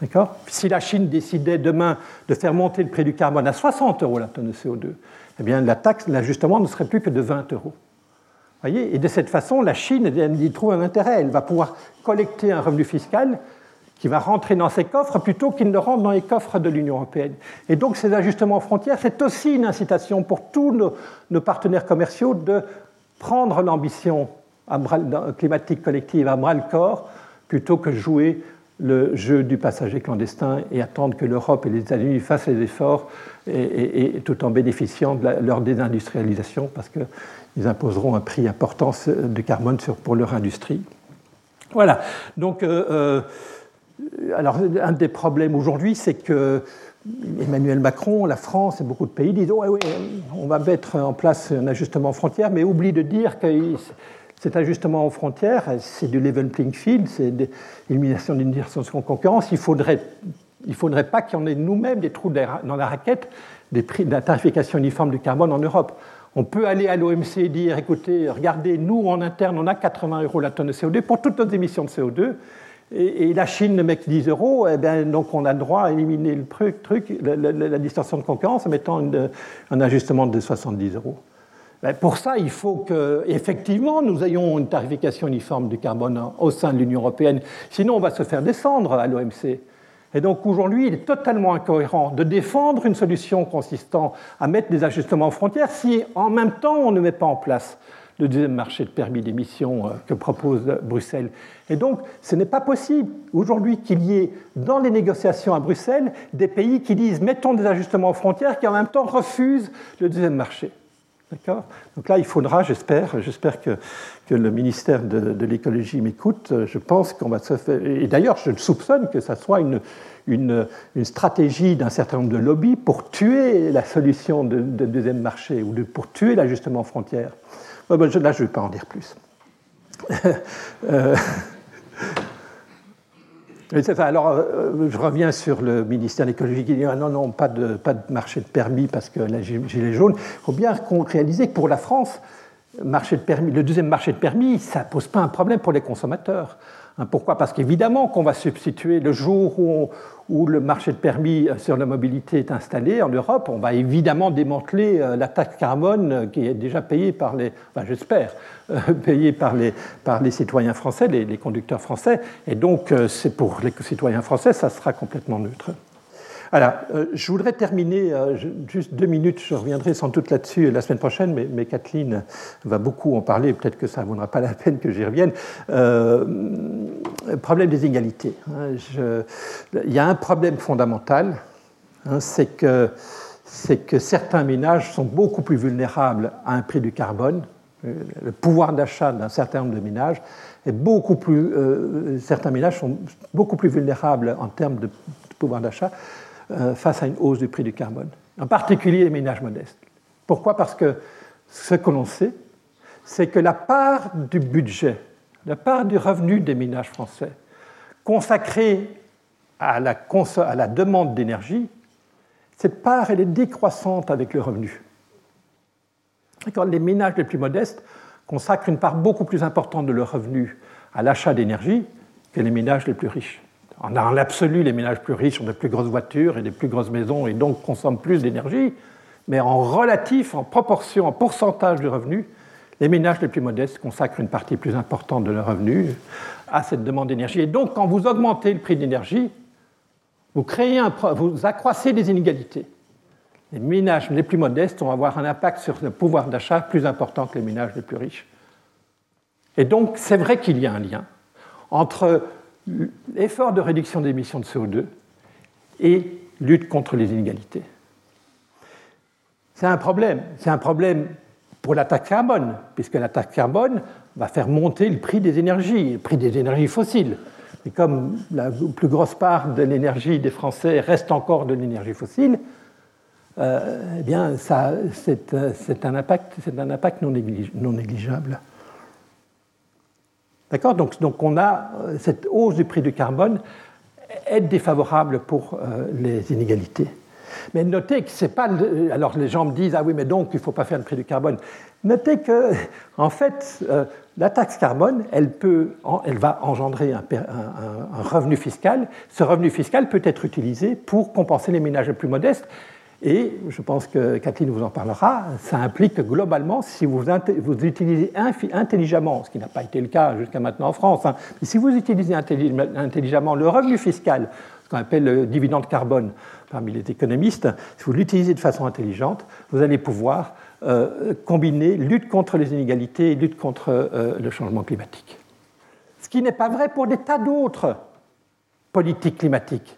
D'accord? Si la Chine décidait demain de faire monter le prix du carbone à 60 euros la tonne de CO2, eh bien, la taxe, l'ajustement ne serait plus que de 20 euros et de cette façon, la Chine y trouve un intérêt. Elle va pouvoir collecter un revenu fiscal qui va rentrer dans ses coffres plutôt qu'il ne rentre dans les coffres de l'Union européenne. Et donc ces ajustements frontières, c'est aussi une incitation pour tous nos, partenaires commerciaux de prendre l'ambition climatique collective à bras le corps plutôt que jouer le jeu du passager clandestin et attendre que l'Europe et les États-Unis fassent les efforts et, tout en bénéficiant de leur désindustrialisation parce que ils imposeront un prix important de carbone pour leur industrie. Voilà. Donc, euh, euh, alors, un des problèmes aujourd'hui, c'est que Emmanuel Macron, la France et beaucoup de pays disent oui, on va mettre en place un ajustement aux frontières, mais oublie de dire que cet ajustement aux frontières, c'est du level playing field, c'est l'élimination d'une de concurrence. Il faudrait, il faudrait pas qu'il y en ait nous-mêmes des trous dans la raquette des prix de la tarification uniforme du carbone en Europe. On peut aller à l'OMC et dire, écoutez, regardez, nous en interne, on a 80 euros la tonne de CO2 pour toutes nos émissions de CO2. Et, la Chine ne met que 10 euros, et eh bien, donc on a le droit à éliminer le truc, la, distorsion de concurrence en mettant un ajustement de 70 euros. Ben, pour ça, il faut qu'effectivement nous ayons une tarification uniforme du carbone au sein de l'Union européenne. Sinon, on va se faire descendre à l'OMC. Et donc aujourd'hui, il est totalement incohérent de défendre une solution consistant à mettre des ajustements aux frontières si en même temps on ne met pas en place le deuxième marché de permis d'émission euh, que propose Bruxelles. Et donc, ce n'est pas possible aujourd'hui qu'il y ait dans les négociations à Bruxelles des pays qui disent mettons des ajustements aux frontières qui en même temps refusent le deuxième marché. D'accord Donc là, il faudra, j'espère, j'espère que, que, le ministère de, l'écologie m'écoute. Je pense qu'on va se faire. Et d'ailleurs, je soupçonne que ça soit une, une, stratégie d'un certain nombre de lobbies pour tuer la solution de, deuxième marché ou pour tuer l'ajustement frontière. Ben, là, je ne vais pas en dire plus. [LAUGHS] euh, alors, euh, je reviens sur le ministère de l'écologie qui dit ah non, non, pas de, marché de permis parce que la gilet jaune. Il faut bien réaliser que pour la France, le deuxième marché de permis, ça ne pose pas un problème pour les consommateurs. Hein, pourquoi? Parce qu'évidemment qu'on va substituer le jour où, le marché de permis sur la mobilité est installé en Europe, on va évidemment démanteler euh, la taxe carbone euh, qui est déjà payée par les, enfin j'espère, euh, [LAUGHS] payée par les, par les citoyens français, les, conducteurs français, et donc pour les citoyens français, ça sera complètement neutre. Voilà, euh, je voudrais terminer, euh, juste deux minutes, je reviendrai sans doute là-dessus la semaine prochaine, mais, Kathleen va beaucoup en parler, peut-être que ça ne vaudra pas la [LAUGHS] peine que j'y revienne. Euh, problème des inégalités. Hein, il y a un problème fondamental, hein, c'est que, certains ménages sont beaucoup plus vulnérables à un prix du carbone. Le pouvoir d'achat d'un certain nombre de ménages est beaucoup plus. certains ménages sont beaucoup plus vulnérables en termes de pouvoir d'achat face à une hausse du prix du carbone, en particulier les ménages modestes. Pourquoi? Parce que ce que l'on sait, c'est que la part du budget, la part du revenu des ménages français consacrée à la, à la demande d'énergie, cette part, elle est décroissante avec le revenu. Les ménages les plus modestes consacrent une part beaucoup plus importante de leur revenu à l'achat d'énergie que les ménages les plus riches. En l'absolu, les ménages plus riches ont de plus grosses voitures et des plus grosses maisons et donc consomment plus d'énergie, mais en relatif, en proportion, en pourcentage de revenus, les ménages les plus modestes consacrent une partie plus importante de leurs revenus à cette demande d'énergie. Et donc, quand vous augmentez le prix de l'énergie, vous, vous accroissez les inégalités. Les ménages les plus modestes vont avoir un impact sur le pouvoir d'achat plus important que les ménages les plus riches. Et donc, c'est vrai qu'il y a un lien entre l'effort de réduction des émissions de CO2 et lutte contre les inégalités. C'est un problème. C'est un problème pour la taxe carbone, puisque la taxe carbone va faire monter le prix des énergies, le prix des énergies fossiles. Et comme la plus grosse part de l'énergie des Français reste encore de l'énergie fossile, euh, eh bien, c'est un un impact non, négligeable. D'accord donc, donc, on a euh, cette hausse du prix du carbone est défavorable pour euh, les inégalités. Mais notez que c'est pas. Alors les gens me disent ah oui mais donc il ne faut pas faire le prix du carbone. Notez que [LAUGHS] en fait euh, la taxe carbone elle peut, elle va engendrer un, un, revenu fiscal. Ce revenu fiscal peut être utilisé pour compenser les ménages les plus modestes. Et je pense que Kathleen vous en parlera, ça implique que globalement, si vous, vous utilisez intelligemment, ce qui n'a pas été le cas jusqu'à maintenant en France, hein, mais si vous utilisez intelligemment le revenu fiscal, ce qu'on appelle le dividende carbone parmi les économistes, si vous l'utilisez de façon intelligente, vous allez pouvoir euh, combiner lutte contre les inégalités et lutte contre euh, le changement climatique. Ce qui n'est pas vrai pour des tas d'autres politiques climatiques.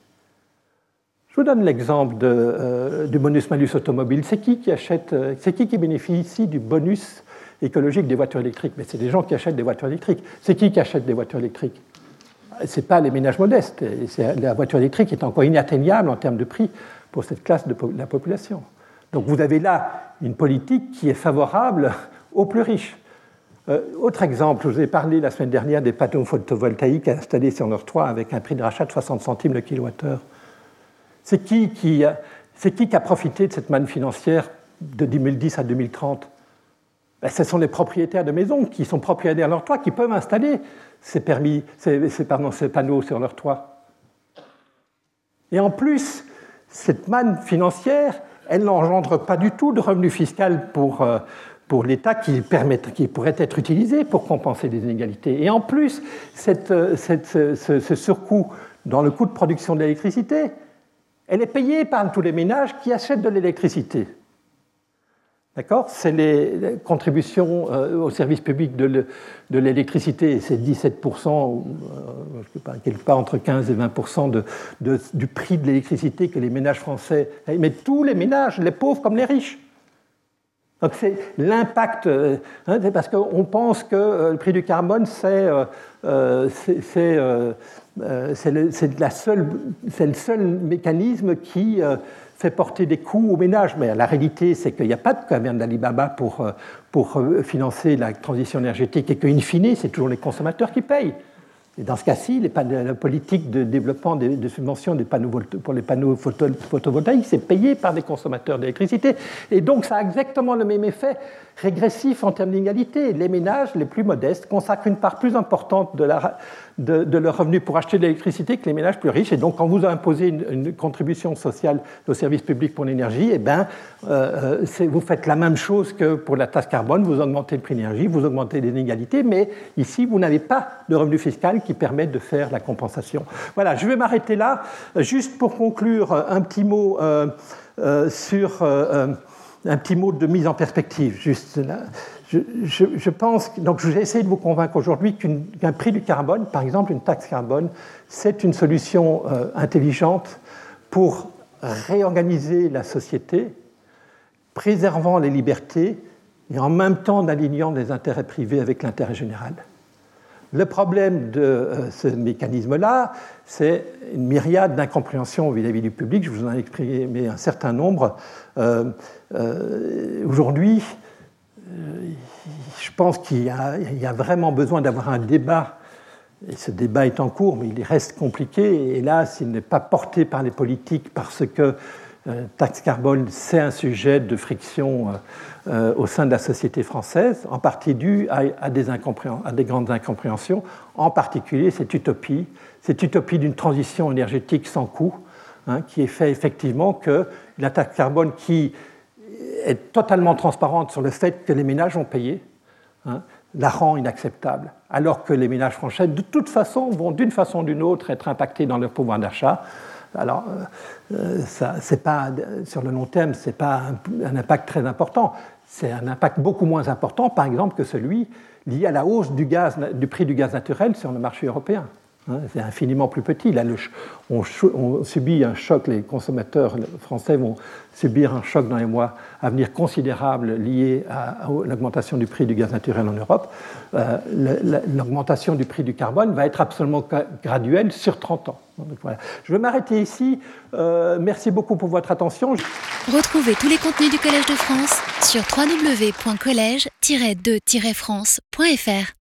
Je vous donne l'exemple euh, du bonus-malus automobile. C'est qui qui achète, euh, c'est qui qui bénéficie du bonus écologique des voitures électriques? Mais c'est des gens qui achètent des voitures électriques. C'est qui qui achète des voitures électriques? Ce n'est pas les ménages modestes. La voiture électrique est encore inatteignable en termes de prix pour cette classe de la population. Donc vous avez là une politique qui est favorable aux plus riches. Euh, autre exemple, je vous ai parlé la semaine dernière des panneaux photovoltaïques installés sur leur toit avec un prix de rachat de 60 centimes le kilowattheure. C'est qui qui, a profité de cette manne financière de 2010 à 2030 ben, Ce sont les propriétaires de maisons qui sont propriétaires de leur toit, qui peuvent installer ces, permis, ces, panneaux sur leur toit. Et en plus, cette manne financière, elle n'engendre pas du tout de revenus fiscal pour, euh, pour l'État qui, qui, pourrait être utilisé pour compenser les inégalités. Et en plus, euh, ce, surcoût dans le coût de production de l'électricité, elle est payée par tous les ménages qui achètent de l'électricité. D'accord? C'est les contributions euh, au service public de l'électricité, c'est 17%, ou, euh, quelque part entre 15 et 20% de, du prix de l'électricité que les ménages français. Mais tous les ménages, les pauvres comme les riches. Donc c'est l'impact, hein, c'est parce qu'on pense que le prix du carbone, c'est le, le, seul mécanisme qui fait porter des coûts aux ménages. Mais la réalité, c'est qu'il n'y a pas de caverne d'Alibaba pour, euh, pour euh, financer la transition énergétique et qu'in fine, c'est toujours les consommateurs qui payent. Et dans ce cas-ci, la politique de développement de, subventions des panneaux, pour les panneaux photovoltaïques, c'est payé par les consommateurs d'électricité. Et donc, ça a exactement le même effet régressif en termes d'inégalité. Les ménages les plus modestes consacrent une part plus importante de, la, de, leurs revenus pour acheter de l'électricité que les ménages plus riches. Et donc, quand vous imposez une, une contribution sociale aux services publics pour l'énergie, eh ben, euh, euh vous faites la même chose que pour la taxe carbone. Vous augmentez le prix de l'énergie, vous augmentez les inégalités, mais ici, vous n'avez pas de revenu fiscal qui permet de faire la compensation. Voilà, je vais m'arrêter là. Juste pour conclure, un petit mot euh, euh, sur un petit mot de mise en perspective. Juste là. Je, pense, donc j'ai essayé de vous convaincre aujourd'hui qu'un prix du carbone, par exemple une taxe carbone, c'est une solution euh, intelligente pour réorganiser la société, préservant les libertés et en même temps en alignant les intérêts privés avec l'intérêt général. Le problème de euh, ce mécanisme-là, c'est une myriade d'incompréhensions vis-à-vis du public. Je vous en ai exprimé un certain nombre. Euh, aujourd'hui, je pense qu'il y, a vraiment besoin d'avoir un débat, et ce débat est en cours, mais il reste compliqué, et là, s'il n'est pas porté par les politiques parce que euh, taxe carbone, c'est un sujet de friction euh, au sein de la société française, en partie dû à, des, à des, grandes incompréhensions, en particulier cette utopie, cette utopie d'une transition énergétique sans coût, hein, qui est fait effectivement que la taxe carbone qui est totalement transparente sur le fait que les ménages ont payé, hein, la rend inacceptable, alors que les ménages français, de toute façon, vont d'une façon ou d'une autre être impactés dans leur pouvoir d'achat. Alors, euh, euh, pas, sur le long terme, ce n'est pas un, impact très important. C'est un impact beaucoup moins important, par exemple, que celui lié à la hausse du, gaz, du prix du gaz naturel sur le marché européen. Hein, c'est infiniment plus petit. Là, on, subit un choc, les consommateurs français vont subir un choc dans les mois à venir considérable lié à, l'augmentation du prix du gaz naturel en Europe. Euh, l'augmentation du prix du carbone va être absolument graduelle sur 30 ans. Je vais m'arrêter ici. Euh, merci beaucoup pour votre attention. Retrouvez tous les contenus du Collège de France sur www.colège-2-france.fr.